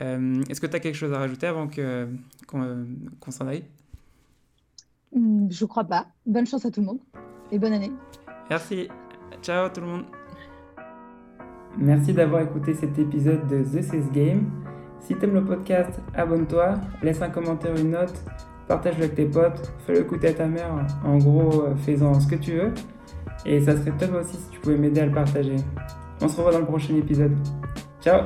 Euh, est-ce que tu as quelque chose à rajouter avant qu'on s'en aille? Hmm, Je crois pas. Bonne chance à tout le monde et bonne année. Merci. Ciao tout le monde. Merci d'avoir écouté cet épisode de The CS Game. Si t'aimes le podcast, abonne-toi, laisse un commentaire, une note, partage-le avec tes potes, fais-le écouter à ta mère. En gros, euh, fais-en ce que tu veux. Et ça serait top aussi si tu pouvais m'aider à le partager. On se revoit dans le prochain épisode. Ciao